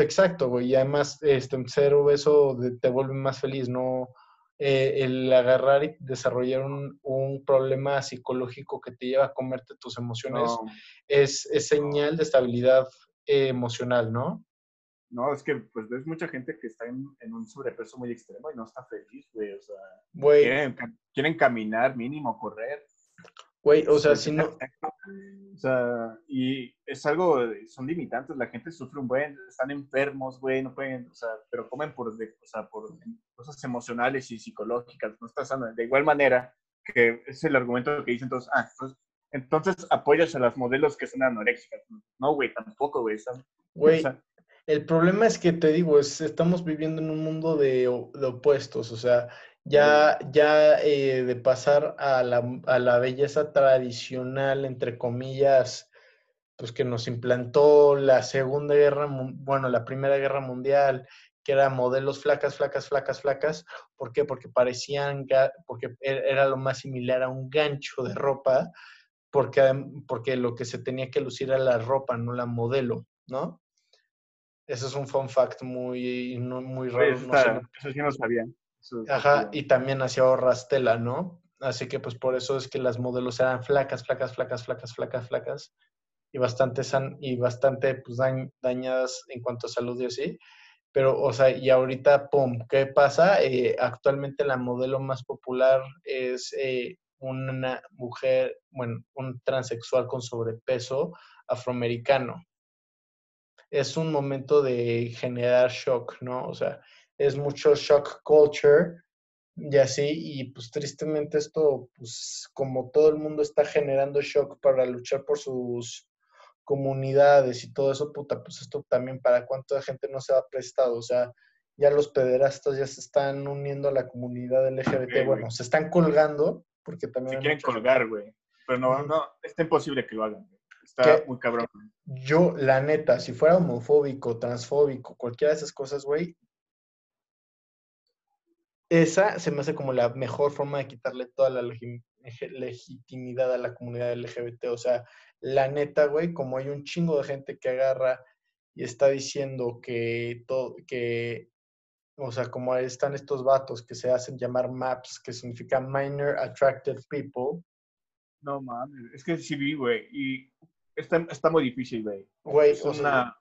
exacto, güey, y además este, ser obeso te vuelve más feliz, ¿no? Eh, el agarrar y desarrollar un, un problema psicológico que te lleva a comerte tus emociones No, es, es señal de estabilidad eh, emocional, ¿no? no, es que pues ves mucha gente que está en, en un sobrepeso muy extremo y no está feliz, güey. O sea, Güey, quieren, quieren caminar mínimo, correr. Güey, o sea, si no, O sea, y es algo, son limitantes, la gente sufre un buen, están enfermos, güey, no pueden, o sea, pero comen por, de- o sea, por cosas emocionales y psicológicas, no está sano. De igual manera, que es el argumento que dicen todos, ah, pues, entonces apoyas a las modelos que son anoréxicas. No, güey, tampoco, güey. güey, o sea, El problema es que te digo, es, estamos viviendo en un mundo de, de opuestos, o sea, ya, ya eh, de pasar a la, a la belleza tradicional, entre comillas, pues que nos implantó la Segunda Guerra, bueno, la Primera Guerra Mundial, que eran modelos flacas, flacas, flacas, flacas. ¿Por qué? Porque parecían, porque e- era lo más similar a un gancho de ropa, porque, porque lo que se tenía que lucir era la ropa, no la modelo, ¿no? Eso es un fun fact muy, no- muy raro. no sé eso sí no sabía. Ajá, y también hacía ahorras tela, ¿no? Así que pues por eso es que las modelos eran flacas, flacas, flacas, flacas, flacas, flacas y bastante san y bastante pues dañ- dañadas en cuanto a salud y así. Pero, o sea, y ahorita, pum, ¿qué pasa? Eh, actualmente la modelo más popular es eh, una mujer, bueno, un transexual con sobrepeso afroamericano. Es un momento de generar shock, ¿no? O sea, es mucho shock culture y así, y pues tristemente esto, pues como todo el mundo está generando shock para luchar por sus comunidades y todo eso, puta, pues esto también para cuánta gente no se ha prestado, o sea, ya los pederastas ya se están uniendo a la comunidad LGBT, güey. bueno, se están colgando, porque también... hay quieren colgar, güey. Pero no, no, está imposible que lo hagan. güey. Está muy cabrón. Yo, la neta, si fuera homofóbico, transfóbico, cualquiera de esas cosas, güey, esa se me hace como la mejor forma de quitarle toda la legi- legitimidad a la comunidad LGBT. O sea, la neta, güey, como hay un chingo de gente que agarra y está diciendo que todo, que, o sea, como están estos vatos que se hacen llamar MAPS, que significa Minor Attractive People, No mames, es que sí vi, güey. Y está, está muy difícil, güey. güey, Es o sea.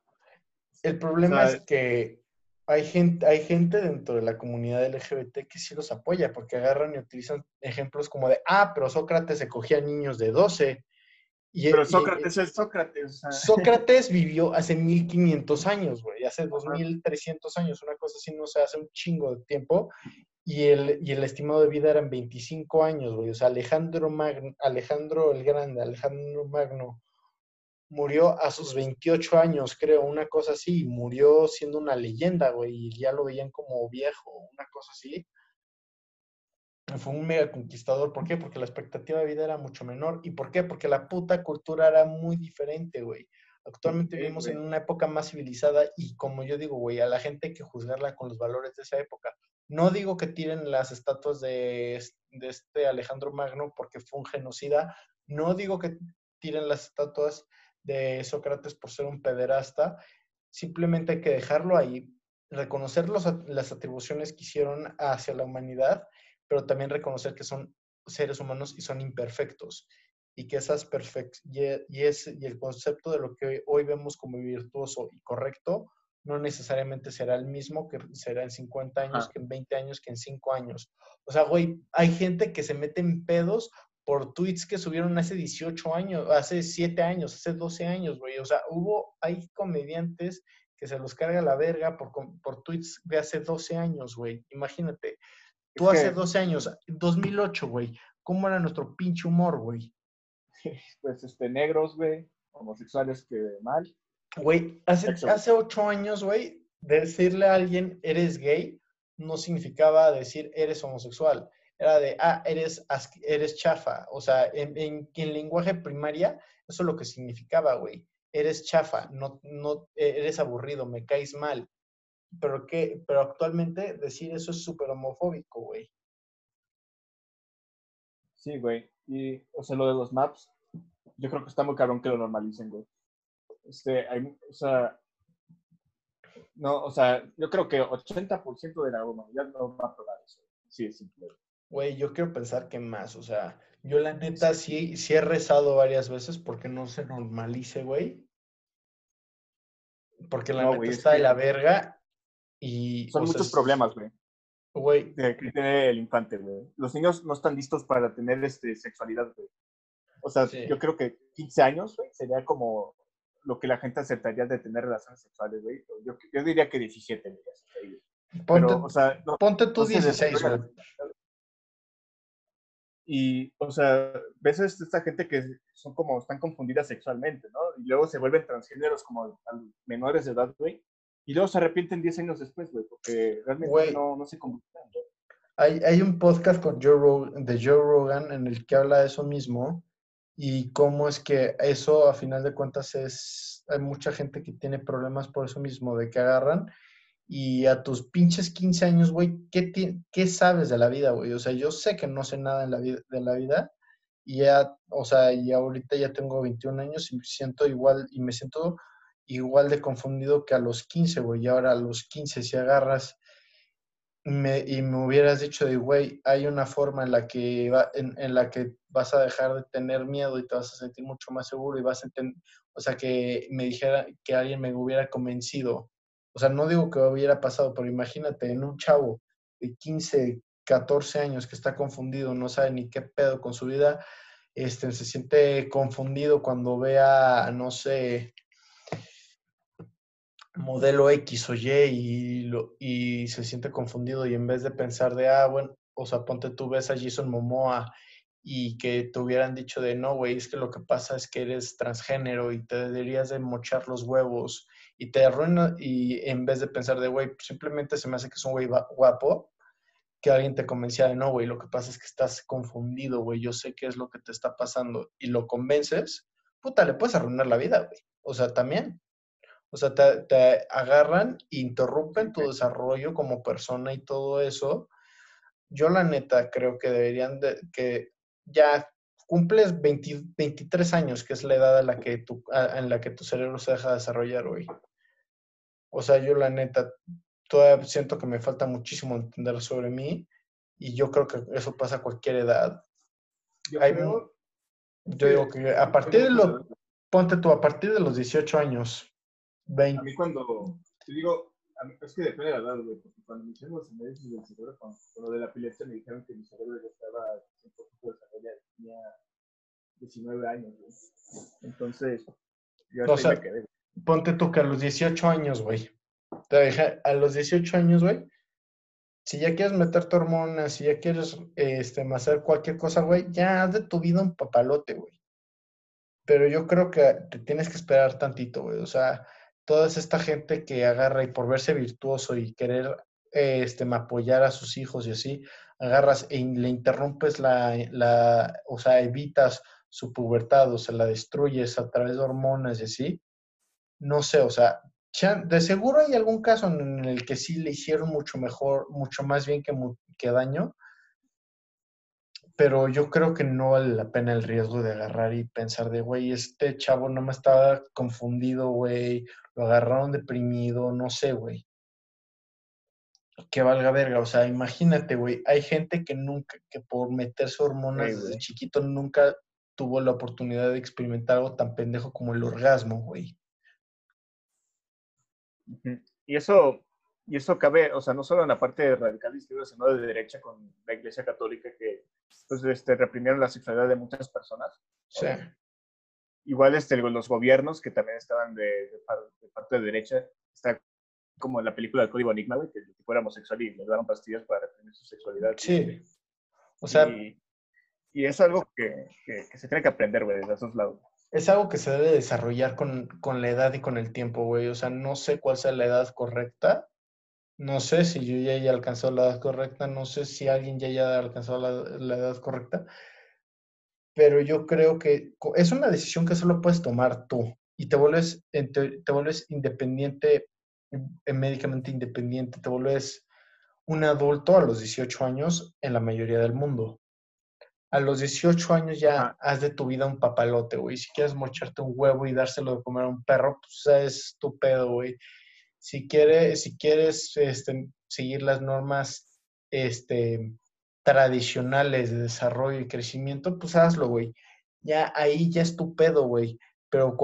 El problema sea, es que hay gente, hay gente dentro de la comunidad LGBT que sí los apoya, porque agarran y utilizan ejemplos como de, ah, pero Sócrates se cogía niños de 12. Y, Pero y- Sócrates es Sócrates. o sea, Sócrates vivió hace 1500 años, güey, hace 2300 años, una cosa así, no sé, hace un chingo de tiempo. Y el, y el estimado de vida eran 25 años, güey. O sea, Alejandro Magno, Alejandro el Grande, Alejandro Magno, murió a sus 28 años, creo, una cosa así. Murió siendo una leyenda, güey, y ya lo veían como viejo, una cosa así. Fue un mega conquistador. ¿Por qué? Porque la expectativa de vida era mucho menor. ¿Y por qué? Porque la puta cultura era muy diferente, güey. Actualmente Sí, vivimos en güey. una época más civilizada y como yo digo, güey, a la gente hay que juzgarla con los valores de esa época. No digo que tiren las estatuas de, de este Alejandro Magno porque fue un genocida. No digo que tiren las estatuas de Sócrates por ser un pederasta. Simplemente hay que dejarlo ahí, reconocer los las atribuciones que hicieron hacia la humanidad, pero también reconocer que son seres humanos y son imperfectos y que esas perfec y, e- y, es, y el concepto de lo que hoy vemos como virtuoso y correcto no necesariamente será el mismo que será en 50 años, que en 20 años, que en 5 años. O sea, güey, hay gente que se mete en pedos por tweets que subieron hace 18 años, hace 7 años, hace 12 años, güey. O sea, hubo, hay comediantes que se los carga la verga por, por tweets de hace 12 años, güey. Imagínate. Tú Es hace que- 12 años, 2008, güey. ¿Cómo era nuestro pinche humor, güey? pues, este, negros, güey, homosexuales que mal. Güey, hace, Sexo. hace ocho años, güey, decirle a alguien eres gay no significaba decir eres homosexual. Era de, ah, eres, eres chafa. O sea, en, en, en lenguaje primaria, eso es lo que significaba, güey. Eres chafa, no, no, e- eres aburrido, me caes mal. Pero, qué, pero actualmente decir eso es súper homofóbico, güey. Sí, güey. Y, o sea, lo de los maps, yo creo que está muy cabrón que lo normalicen, güey. Este, hay, o sea, no, o sea, yo creo que 80% de la humanidad no va a probar eso. Sí, es simple. Güey, yo quiero pensar que más, o sea, yo la neta sí, sí he rezado varias veces porque no se normalice, güey. Porque la No, neta es está de que- la verga y... Son sea, muchos es- problemas, güey, Güey, de que tiene el infante, güey. Los niños no están listos para tener este, sexualidad, güey. O sea, Sí. yo creo que 15 años, güey, sería como lo que la gente aceptaría de tener relaciones sexuales, güey. Yo, yo diría que 17, güey. ponte, Pero, o sea, no, ponte tú no se 16, desarrolla güey. Y, o sea, ves a esta gente que son como, están confundidas sexualmente, ¿no? Y luego se vuelven transgéneros como a menores de edad, güey. Y luego se arrepienten 10 años después, güey, porque realmente Güey. no, no se convirtieron. güey. Hay, hay un podcast con Joe Rog- de Joe Rogan en el que habla de eso mismo y cómo es que eso a final de cuentas es, hay mucha gente que tiene problemas por eso mismo, de que agarran y a tus pinches 15 años, güey, ¿qué, ¿qué sabes de la vida, güey? O sea, yo sé que no sé nada de la vida y ya, o sea, y ahorita ya tengo 21 años y me siento igual, y me siento igual de confundido que a los 15, güey, y ahora a los 15 si agarras me, y me hubieras dicho de, güey, hay una forma en la, que en la que vas a dejar de tener miedo y te vas a sentir mucho más seguro y vas a entender, o sea, que me dijera, que alguien me hubiera convencido. O sea, no digo que hubiera pasado, pero imagínate en un chavo de 15, 14 años que está confundido, no sabe ni qué pedo con su vida, este, se siente confundido cuando vea, no sé, modelo X o Y y, se siente confundido y en vez de pensar de, ah, bueno, o sea, ponte tú ves a Jason Momoa y que te hubieran dicho de, no, güey, es que lo que pasa es que eres transgénero y te deberías de mochar los huevos y te arruina y en vez de pensar de, güey, simplemente se me hace que es un güey guapo, que alguien te convencía de, no, güey, lo que pasa es que estás confundido, güey, yo sé qué es lo que te está pasando y lo convences, puta, le puedes arruinar la vida, güey. O sea, también. O sea, te, te agarran, interrumpen tu desarrollo como persona y todo eso. Yo la neta creo que deberían de, que ya cumples 20 23 años, que es la edad en la que tu, a- en la que tu cerebro se deja de desarrollar, güey. O sea, yo la neta todavía siento que me falta muchísimo entender sobre mí y yo creo que eso pasa a cualquier edad. Yo Hay creo, Yo digo que a partir de lo, ponte tú, a partir de los 18 años, A 20, mí cuando, te digo, a mí, es que depende de la edad, güey, porque cuando me hicieron los análisis del cerebro, con lo de la epilepsia, me dijeron que mi cerebro ya estaba 100% desarrollado, tenía 19 años, güey. Entonces, yo O sea, me quedé. ponte tú que a los 18 años, güey. Te deja- A los 18 años, güey. Si ya quieres meterte hormonas, si ya quieres este, hacer cualquier cosa, güey, ya haz de tu vida un papalote, güey. Pero yo creo que te tienes que esperar tantito, güey. O sea, toda esta gente que agarra y por verse virtuoso y querer este, apoyar a sus hijos y así, agarras y le interrumpes la, la, o sea, evitas su pubertad o se la destruyes a través de hormonas y así. No sé, o sea, de seguro hay algún caso en el que sí le hicieron mucho mejor, mucho más bien que, que daño, pero yo creo que no vale la pena el riesgo de agarrar y pensar de, güey, este chavo no me estaba confundido, güey, lo agarraron deprimido, no sé, güey. Que valga verga, o sea, imagínate, güey, hay gente que nunca, que por meterse hormonas desde chiquito nunca tuvo la oportunidad de experimentar algo tan pendejo como el orgasmo, güey. Y eso, y eso cabe, o sea, no solo en la parte radical de izquierda, sino de derecha con la Iglesia Católica que pues, este, reprimieron la sexualidad de muchas personas. Sí. Igual este, los gobiernos que también estaban de, de parte de derecha, está como en la película del Código Enigma, güey, que el tipo era homosexual y le daban pastillas para reprimir su sexualidad. Sí. O sea, y, y es algo que, que- que se tiene que aprender, güey, de los dos lados. es algo que se debe desarrollar con, con la edad y con el tiempo, güey. O sea, no sé cuál sea la edad correcta. No sé si yo ya haya alcanzado la edad correcta. No sé si alguien ya haya alcanzado la, la edad correcta. Pero yo creo que es una decisión que solo puedes tomar tú. Y te vuelves, te, te vuelves independiente, médicamente independiente. Te vuelves un adulto a los 18 años en la mayoría del mundo. A los 18 años ya haz de tu vida un papalote, güey. Si quieres mocharte un huevo y dárselo de comer a un perro, pues es tu pedo, güey. Si quieres, si quieres este, seguir las normas este, tradicionales de desarrollo y crecimiento, pues hazlo, güey. Ya ahí ya es tu pedo, güey. Pero,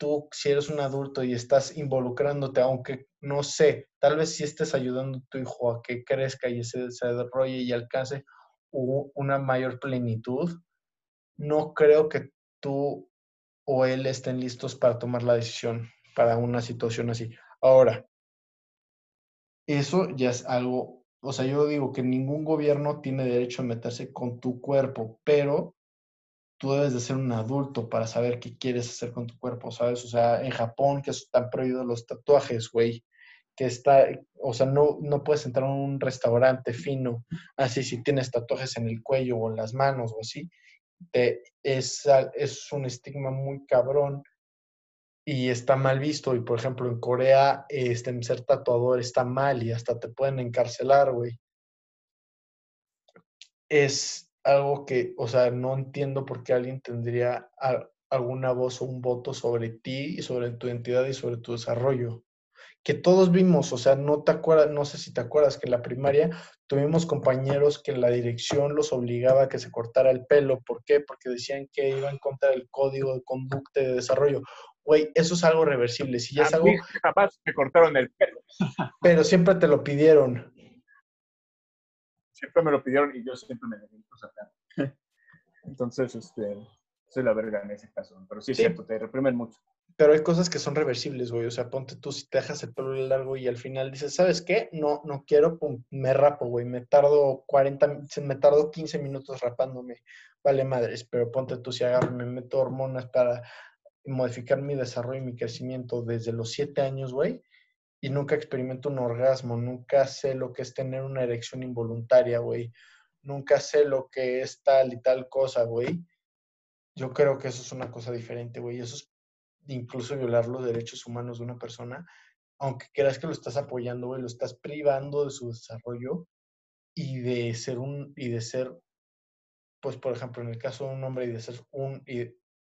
tú, si eres un adulto y estás involucrándote, aunque no sé, tal vez si estés ayudando a tu hijo a que crezca y se desarrolle y alcance una mayor plenitud, no creo que tú o él estén listos para tomar la decisión para una situación así. Ahora, eso ya es algo, o sea, yo digo que ningún gobierno tiene derecho a meterse con tu cuerpo, pero tú debes de ser un adulto para saber qué quieres hacer con tu cuerpo, ¿sabes? O sea, en Japón que están prohibidos los tatuajes, güey, que está, o sea, no, no puedes entrar a un restaurante fino, así si tienes tatuajes en el cuello o en las manos o así, te, es, es un estigma muy cabrón y está mal visto. Y por ejemplo, en Corea, este, ser tatuador está mal y hasta te pueden encarcelar, güey. Es, algo que, o sea, no entiendo por qué alguien tendría alguna voz o un voto sobre ti y sobre tu identidad y sobre tu desarrollo. Que todos vimos, o sea, no te acuerdas, no sé si te acuerdas que en la primaria tuvimos compañeros que la dirección los obligaba a que se cortara el pelo. ¿Por qué? Porque decían que iba en contra del código de conducta y de desarrollo. Güey, eso es algo reversible. Si ya es algo. capaz me cortaron el pelo. Pero siempre te lo pidieron siempre me lo pidieron y yo siempre me dedico sacar. Entonces, este, soy la verga en ese caso. Pero sí es cierto, te reprimen mucho. Pero hay cosas que son reversibles, güey. O sea, ponte tú si te dejas el pelo largo y al final dices, ¿sabes qué? No, no quiero, pum, me rapo, güey. Me tardo 40, me tardo 15 minutos rapándome. Vale madres, pero ponte tú si agarro, me meto hormonas para modificar mi desarrollo y mi crecimiento desde los 7 años, güey y nunca experimento un orgasmo, nunca sé lo que es tener una erección involuntaria, güey, nunca sé lo que es tal y tal cosa, güey. Yo creo que eso es una cosa diferente, güey. Eso es incluso violar los derechos humanos de una persona, aunque creas que lo estás apoyando, güey, lo estás privando de su desarrollo y de ser un, y de ser, pues por ejemplo, en el caso de un hombre y de ser un,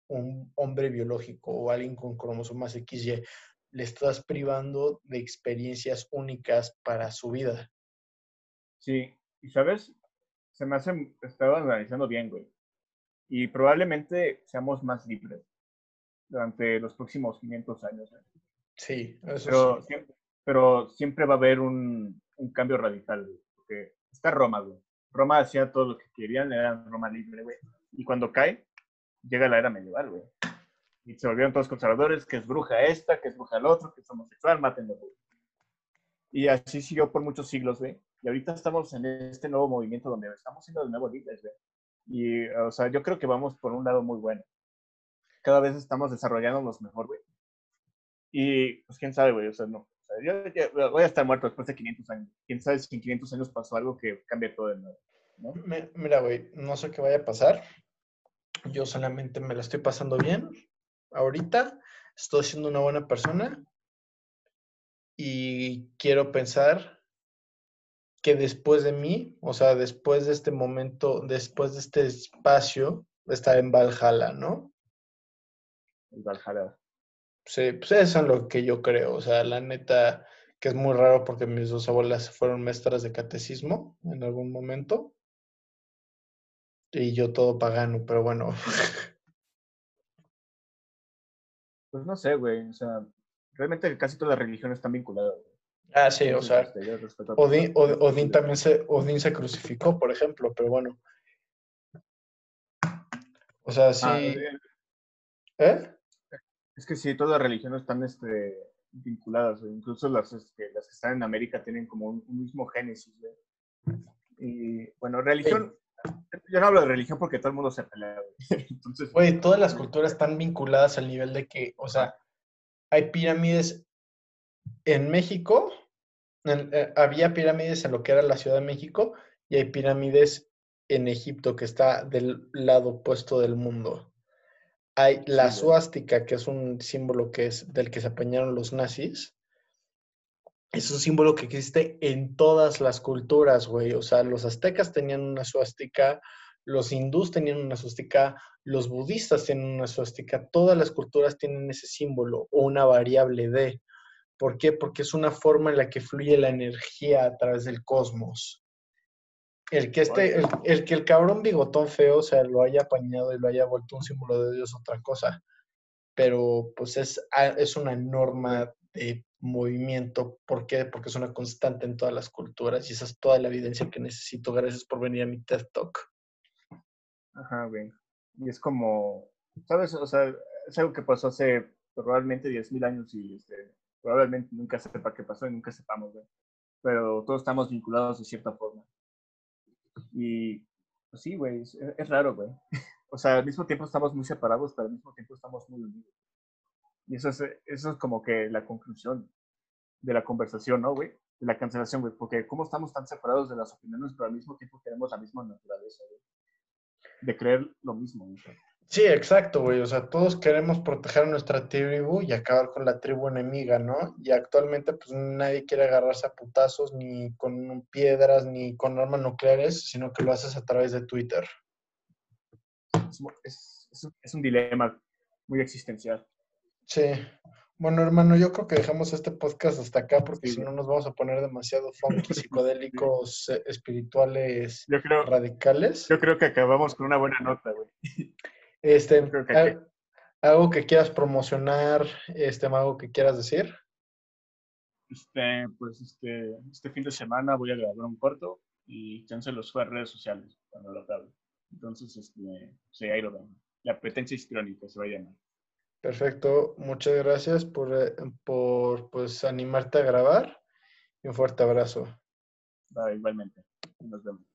un hombre biológico o alguien con cromosomas XY, le estás privando de experiencias únicas para su vida. Sí, y sabes, se me hace, estaba analizando bien, güey. Y probablemente seamos más libres durante los próximos 500 años. Sí, eso pero, sí. Siempre, pero siempre va a haber un, un cambio radical, güey. Porque está Roma, güey. Roma hacía todo lo que querían, era Roma libre, güey. Y cuando cae, llega la era medieval, güey y se volvieron todos conservadores, que es bruja esta, que es bruja el otro, que es homosexual, mátenlo. Y así siguió por muchos siglos, güey. Y ahorita estamos en este nuevo movimiento donde estamos siendo de nuevo libres, güey. Y, o sea, yo creo que vamos por un lado muy bueno. Cada vez estamos desarrollándonos mejor, güey. Y, pues, quién sabe, güey, o sea, no. O sea, yo, voy a estar muerto después de 500 años. Quién sabe si en 500 años pasó algo que cambie todo de nuevo, ¿no? Mira, güey, no sé qué vaya a pasar. Yo solamente me la estoy pasando bien ahorita estoy siendo una buena persona y quiero pensar que después de mí, o sea, después de este momento, después de este espacio, estar en Valhalla, ¿no? En Valhalla. Sí, pues eso es lo que yo creo. O sea, la neta, que es muy raro porque mis dos abuelas fueron maestras de catecismo en algún momento. Y yo todo pagano, pero bueno. Pues no sé, güey. O sea, realmente casi todas las religiones están vinculadas. Ah, sí, o sea, este, Odín, también se, Odín se crucificó, por ejemplo, pero bueno. O sea, sí. Ah, ¿Eh? Es que sí, todas las religiones están este, vinculadas, incluso las, este, las que están en América tienen como un, mismo génesis. güey. Y bueno, religión, yo no hablo de religión porque todo el mundo se pelea, Entonces, güey, todas las culturas están vinculadas al nivel de que, o sea, hay pirámides en México, eh, había pirámides en lo que era la Ciudad de México y hay pirámides en Egipto que está del lado opuesto del mundo. Hay la suástica, que es un símbolo que es del que se apañaron los nazis, es un símbolo que existe en todas las culturas, güey. O sea, los aztecas tenían una suástica, los hindús tenían una suástica, los budistas tienen una suástica, todas las culturas tienen ese símbolo o una variable de. ¿Por qué? Porque es una forma en la que fluye la energía a través del cosmos. El que este, el, que el cabrón bigotón feo, o sea, lo haya apañado y lo haya vuelto un símbolo de Dios, otra cosa. pero pues es, a- es una norma de movimiento. ¿Por qué? Porque es una constante en todas las culturas y esa es toda la evidencia que necesito. Gracias por venir a mi TED Talk. Ajá, güey. Y es como, ¿sabes? O sea, es algo que pasó hace probablemente 10.000 años y este, probablemente nunca sepa qué pasó y nunca sepamos, güey. Pero todos estamos vinculados de cierta forma. Y pues sí, güey, es, es raro, güey. O sea, al mismo tiempo estamos muy separados, pero al mismo tiempo estamos muy unidos. Y eso es, eso es como que la conclusión de la conversación, ¿no, güey? De la cancelación, güey. Porque cómo estamos tan separados de las opiniones, pero al mismo tiempo tenemos la misma naturaleza, güey. De creer lo mismo, güey. Sí, exacto, güey. O sea, todos queremos proteger a nuestra tribu y acabar con la tribu enemiga, ¿no? Y actualmente, pues nadie quiere agarrarse a putazos ni con piedras ni con armas nucleares, sino que lo haces a través de Twitter. Es, es, es un dilema muy existencial. Sí. Bueno, hermano, yo creo que dejamos este podcast hasta acá porque Sí, si no nos vamos a poner demasiado funky, psicodélicos, eh, espirituales, Yo creo, radicales. yo creo que acabamos con una buena nota, güey. Este, creo que al- algo que quieras promocionar, este, algo que quieras decir. Este, pues este, este fin de semana voy a grabar un corto y chance los subo a redes sociales cuando lo acabe. Entonces, este, sí, ahí lo ven. La apetencia histriónica se va a llamar. Perfecto, muchas gracias por, eh, por pues, animarte a grabar y un fuerte abrazo. Igualmente. Nos vemos.